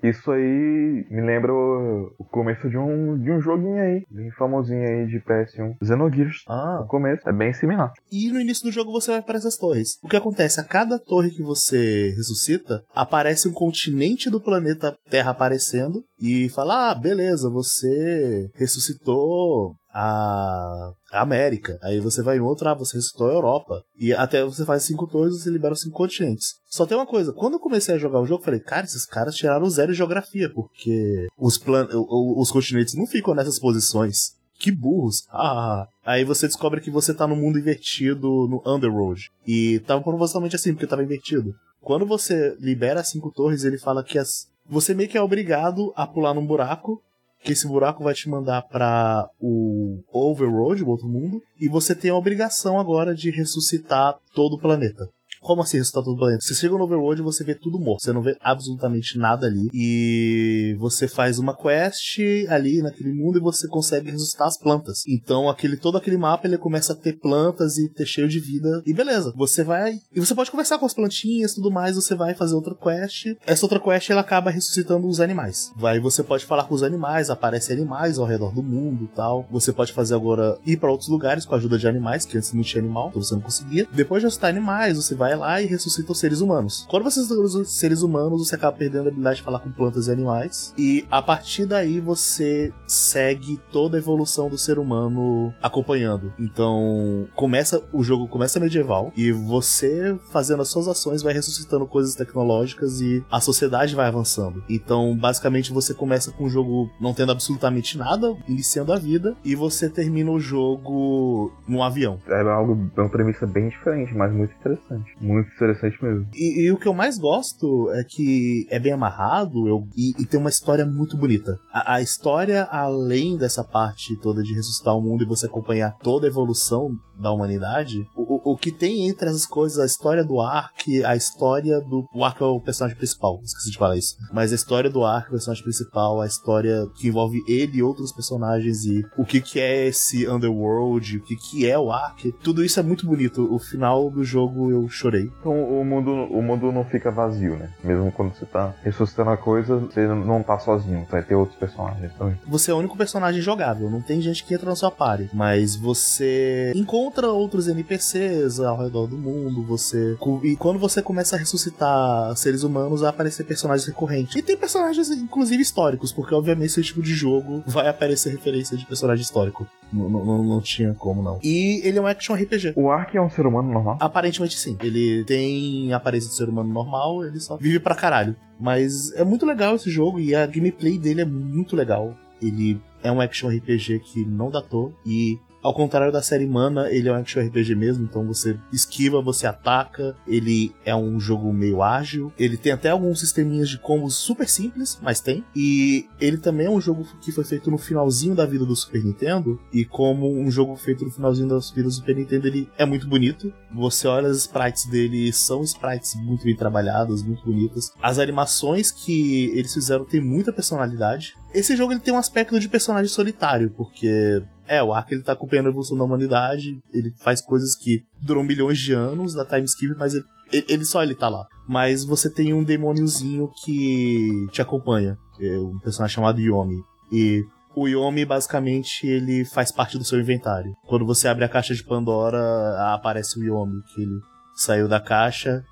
Isso aí me lembra o o começo de um, de um joguinho aí, bem famosinho aí de PS1. Xenogears. Ah, No começo. É bem similar. E no início do jogo você vai para essas torres. O que acontece? A cada torre que você ressuscita, aparece um continente do planeta Terra aparecendo e fala: Ah, beleza, você ressuscitou a América. Aí você vai em outro, ah, você ressuscitou a Europa. E até você faz cinco torres, você libera os cinco continentes. Só tem uma coisa, quando eu comecei a jogar o jogo, falei, cara, esses caras tiraram zero em geografia, porque os, plan os continentes não ficam nessas posições. Que burros. Ah, aí você descobre que você tá no mundo invertido no Underworld. E tava propositalmente assim, porque tava invertido. Quando você libera cinco torres, ele fala que as... você meio que é obrigado a pular num buraco. Que esse buraco vai te mandar pra o Overworld, o outro mundo. E você tem a obrigação agora de ressuscitar todo o planeta. Como assim ressuscitar todo o planeta? Você chega no Overworld e você vê tudo morto. Você não vê absolutamente nada ali. E você faz uma quest ali naquele mundo e você consegue ressuscitar as plantas. Então, aquele todo aquele mapa ele começa a ter plantas e ter cheio de vida. E beleza. Você vai. E você pode conversar com as plantinhas e tudo mais. Você vai fazer outra quest. Essa outra quest ela acaba ressuscitando os animais. Vai, você pode falar com os animais, aparecem animais ao redor do mundo tal. Você pode fazer agora ir para outros lugares com a ajuda de animais, que antes não tinha animal, então você não conseguia. Depois de ressuscitar animais, você vai lá e ressuscita os seres humanos. Quando você ressuscita os seres humanos, você acaba perdendo a habilidade de falar com plantas e animais. E a partir daí você segue toda a evolução do ser humano acompanhando. Então, começa o jogo começa medieval e você fazendo as suas ações vai ressuscitando coisas tecnológicas e a sociedade vai avançando. Então, basicamente você começa com o jogo não tendo absolutamente nada, iniciando a vida e você termina o jogo num avião. É algo, é uma premissa bem diferente, mas muito interessante. Muito interessante mesmo. E, e o que eu mais gosto é que é bem amarrado eu, e, e tem uma história muito bonita. A, a, história, além dessa parte toda de ressuscitar o mundo e você acompanhar toda a evolução da humanidade, o, o, o que tem entre as coisas, a história do Ark, a história do. O Ark é o personagem principal, esqueci de falar isso. Mas a história do Ark, o personagem principal, a história que envolve ele e outros personagens e o que, que é esse Underworld, o que, que é o Ark, tudo isso é muito bonito. O final do jogo eu chorei. Então o mundo, o mundo não fica vazio, né? Mesmo quando você tá ressuscitando a coisa, você não tá sozinho, vai ter outros personagens também. Você é o único personagem jogável, não tem gente que entra na sua party, mas você encontra outros NPCs ao redor do mundo, você. E quando você começa a ressuscitar seres humanos, vai aparecer personagens recorrentes. E tem personagens, inclusive, históricos, porque obviamente esse tipo de jogo vai aparecer referência de personagem histórico. Não, não, não tinha como não. E ele é um action RPG. O Ark é um ser humano normal? Aparentemente sim. Ele tem aparência de ser humano normal, ele só vive pra caralho. Mas é muito legal esse jogo e a gameplay dele é muito legal. Ele é um action RPG que não datou e ao contrário da série Mana, ele é um action RPG mesmo, então você esquiva, você ataca, ele é um jogo meio ágil, ele tem até alguns sisteminhas de combos super simples, mas tem. E ele também é um jogo que foi feito no finalzinho da vida do Super Nintendo, e como um jogo feito no finalzinho da vida do Super Nintendo, ele é muito bonito. Você olha as sprites dele, são sprites muito bem trabalhadas, muito bonitas. As animações que eles fizeram têm muita personalidade. Esse jogo ele tem um aspecto de personagem solitário, porque é, o Ark ele tá acompanhando a evolução da humanidade, ele faz coisas que duram milhões de anos da time skip, mas ele, ele só ele tá lá. Mas você tem um demôniozinho que te acompanha, é um personagem chamado Yomi. E o Yomi basicamente ele faz parte do seu inventário. Quando você abre a caixa de Pandora, aparece o Yomi, que ele saiu da caixa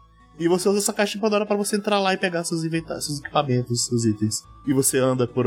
e você usa essa caixa de Pandora para você entrar lá e pegar seus, seus equipamentos, seus itens. E você anda por,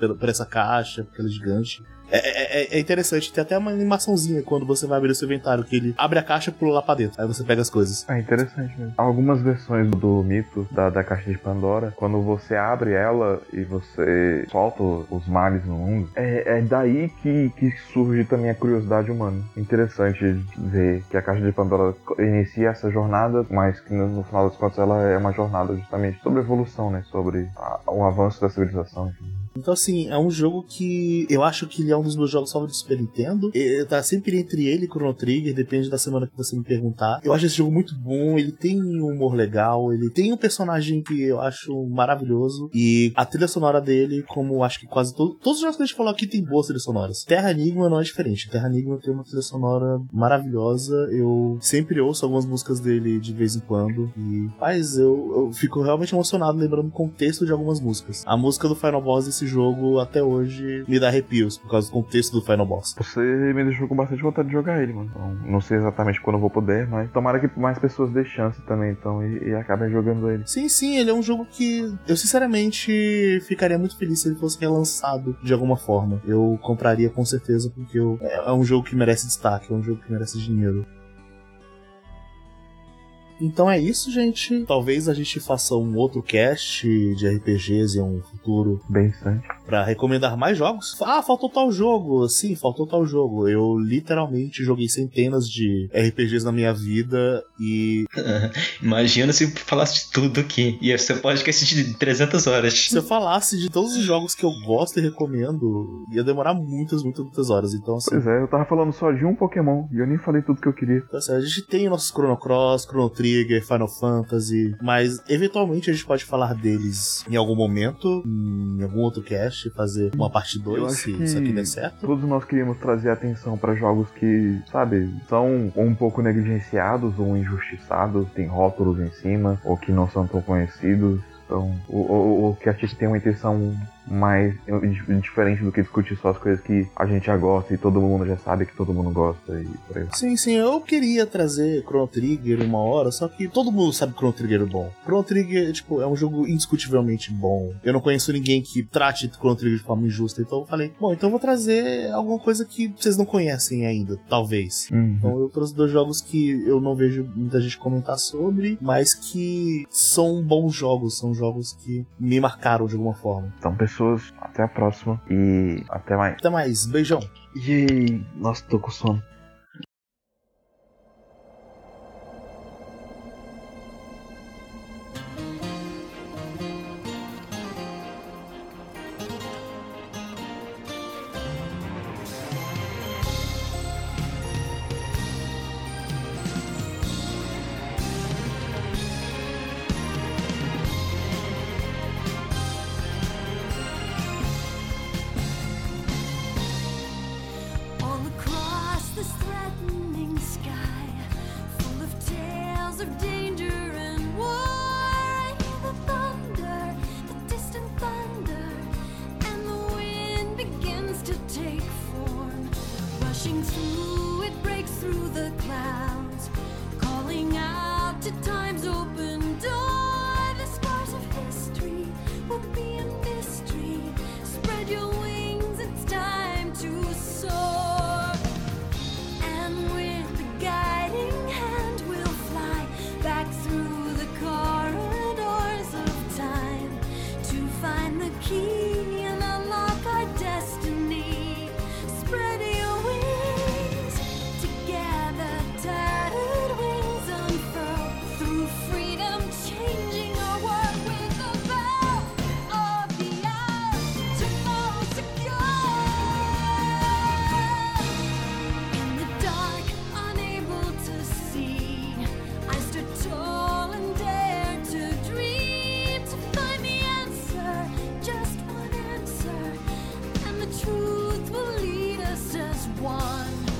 por, por essa caixa, porque ela é gigante. É, é, é, interessante, tem até uma animaçãozinha quando você vai abrir o seu inventário, que ele abre a caixa e pula lá pra dentro. Aí você pega as coisas. É interessante mesmo. Algumas versões do mito da, da caixa de Pandora, quando você abre ela e você solta os males no mundo, é, é daí que, que surge também a curiosidade humana. Interessante ver que a caixa de Pandora inicia essa jornada, mas que no, no final das contas ela é uma jornada justamente sobre evolução, né? Sobre a, o avanço da civilização. Enfim. Então, assim, é um jogo que eu acho que ele é um dos meus jogos favoritos do Super Nintendo. E, tá sempre entre ele e Chrono Trigger, depende da semana que você me perguntar. Eu acho esse jogo muito bom, ele tem um humor legal, ele tem um personagem que eu acho maravilhoso. E a trilha sonora dele, como acho que quase todo, todos os jogos que a gente falou aqui tem boas trilhas sonoras. Terra Enigma não é diferente. Terra Enigma tem uma trilha sonora maravilhosa. Eu sempre ouço algumas músicas dele de vez em quando. E, mas eu, eu fico realmente emocionado lembrando o contexto de algumas músicas. A música do Final Boss desse esse jogo até hoje me dá arrepios por causa do contexto do Final Boss. Você me deixou com bastante vontade de jogar ele, mano. Então, não sei exatamente quando eu vou poder, mas tomara que mais pessoas dêem chance também, então, e, e acabem jogando ele. Sim, sim, ele é um jogo que eu sinceramente ficaria muito feliz se ele fosse relançado de alguma forma. Eu compraria com certeza, porque eu, é, é um jogo que merece destaque, é um jogo que merece dinheiro. Então é isso, gente. Talvez a gente faça um outro cast de RPGs em um futuro. Bem distante para recomendar mais jogos. Ah, faltou tal jogo. Sim, faltou tal jogo. Eu literalmente joguei centenas de RPGs na minha vida e. (laughs) Imagina se falasse de tudo aqui. Ia ser podcast de 300 horas. Se eu falasse de todos os jogos que eu gosto e recomendo, ia demorar muitas, muitas, muitas horas. Então, assim. Pois é, eu tava falando só de um Pokémon e eu nem falei tudo que eu queria. Então, assim, a gente tem nossos Chrono Cross, Chrono Trigger, Final Fantasy, mas eventualmente a gente pode falar deles em algum momento, em algum outro cast, fazer uma parte 2, se isso aqui der certo. Todos nós queríamos trazer atenção para jogos que, sabe, são um pouco negligenciados ou injustiçados, tem rótulos em cima, ou que não são tão conhecidos. Então, o que a gente tem uma intenção mais diferente do que discutir só as coisas que a gente já gosta e todo mundo já sabe que todo mundo gosta e por aí. Sim, sim, eu queria trazer Chrono Trigger uma hora, só que todo mundo sabe que Chrono Trigger é bom. Chrono Trigger, tipo, é um jogo indiscutivelmente bom. Eu não conheço ninguém que trate Chrono Trigger de forma injusta, então eu falei, bom, então eu vou trazer alguma coisa que vocês não conhecem ainda, talvez. Uhum. Então eu trouxe dois jogos que eu não vejo muita gente comentar sobre, mas que são bons jogos, são jogos que me marcaram de alguma forma. Então, pessoas, até a próxima e até mais. Até mais, beijão. Yay! Nossa, tô com sono. one.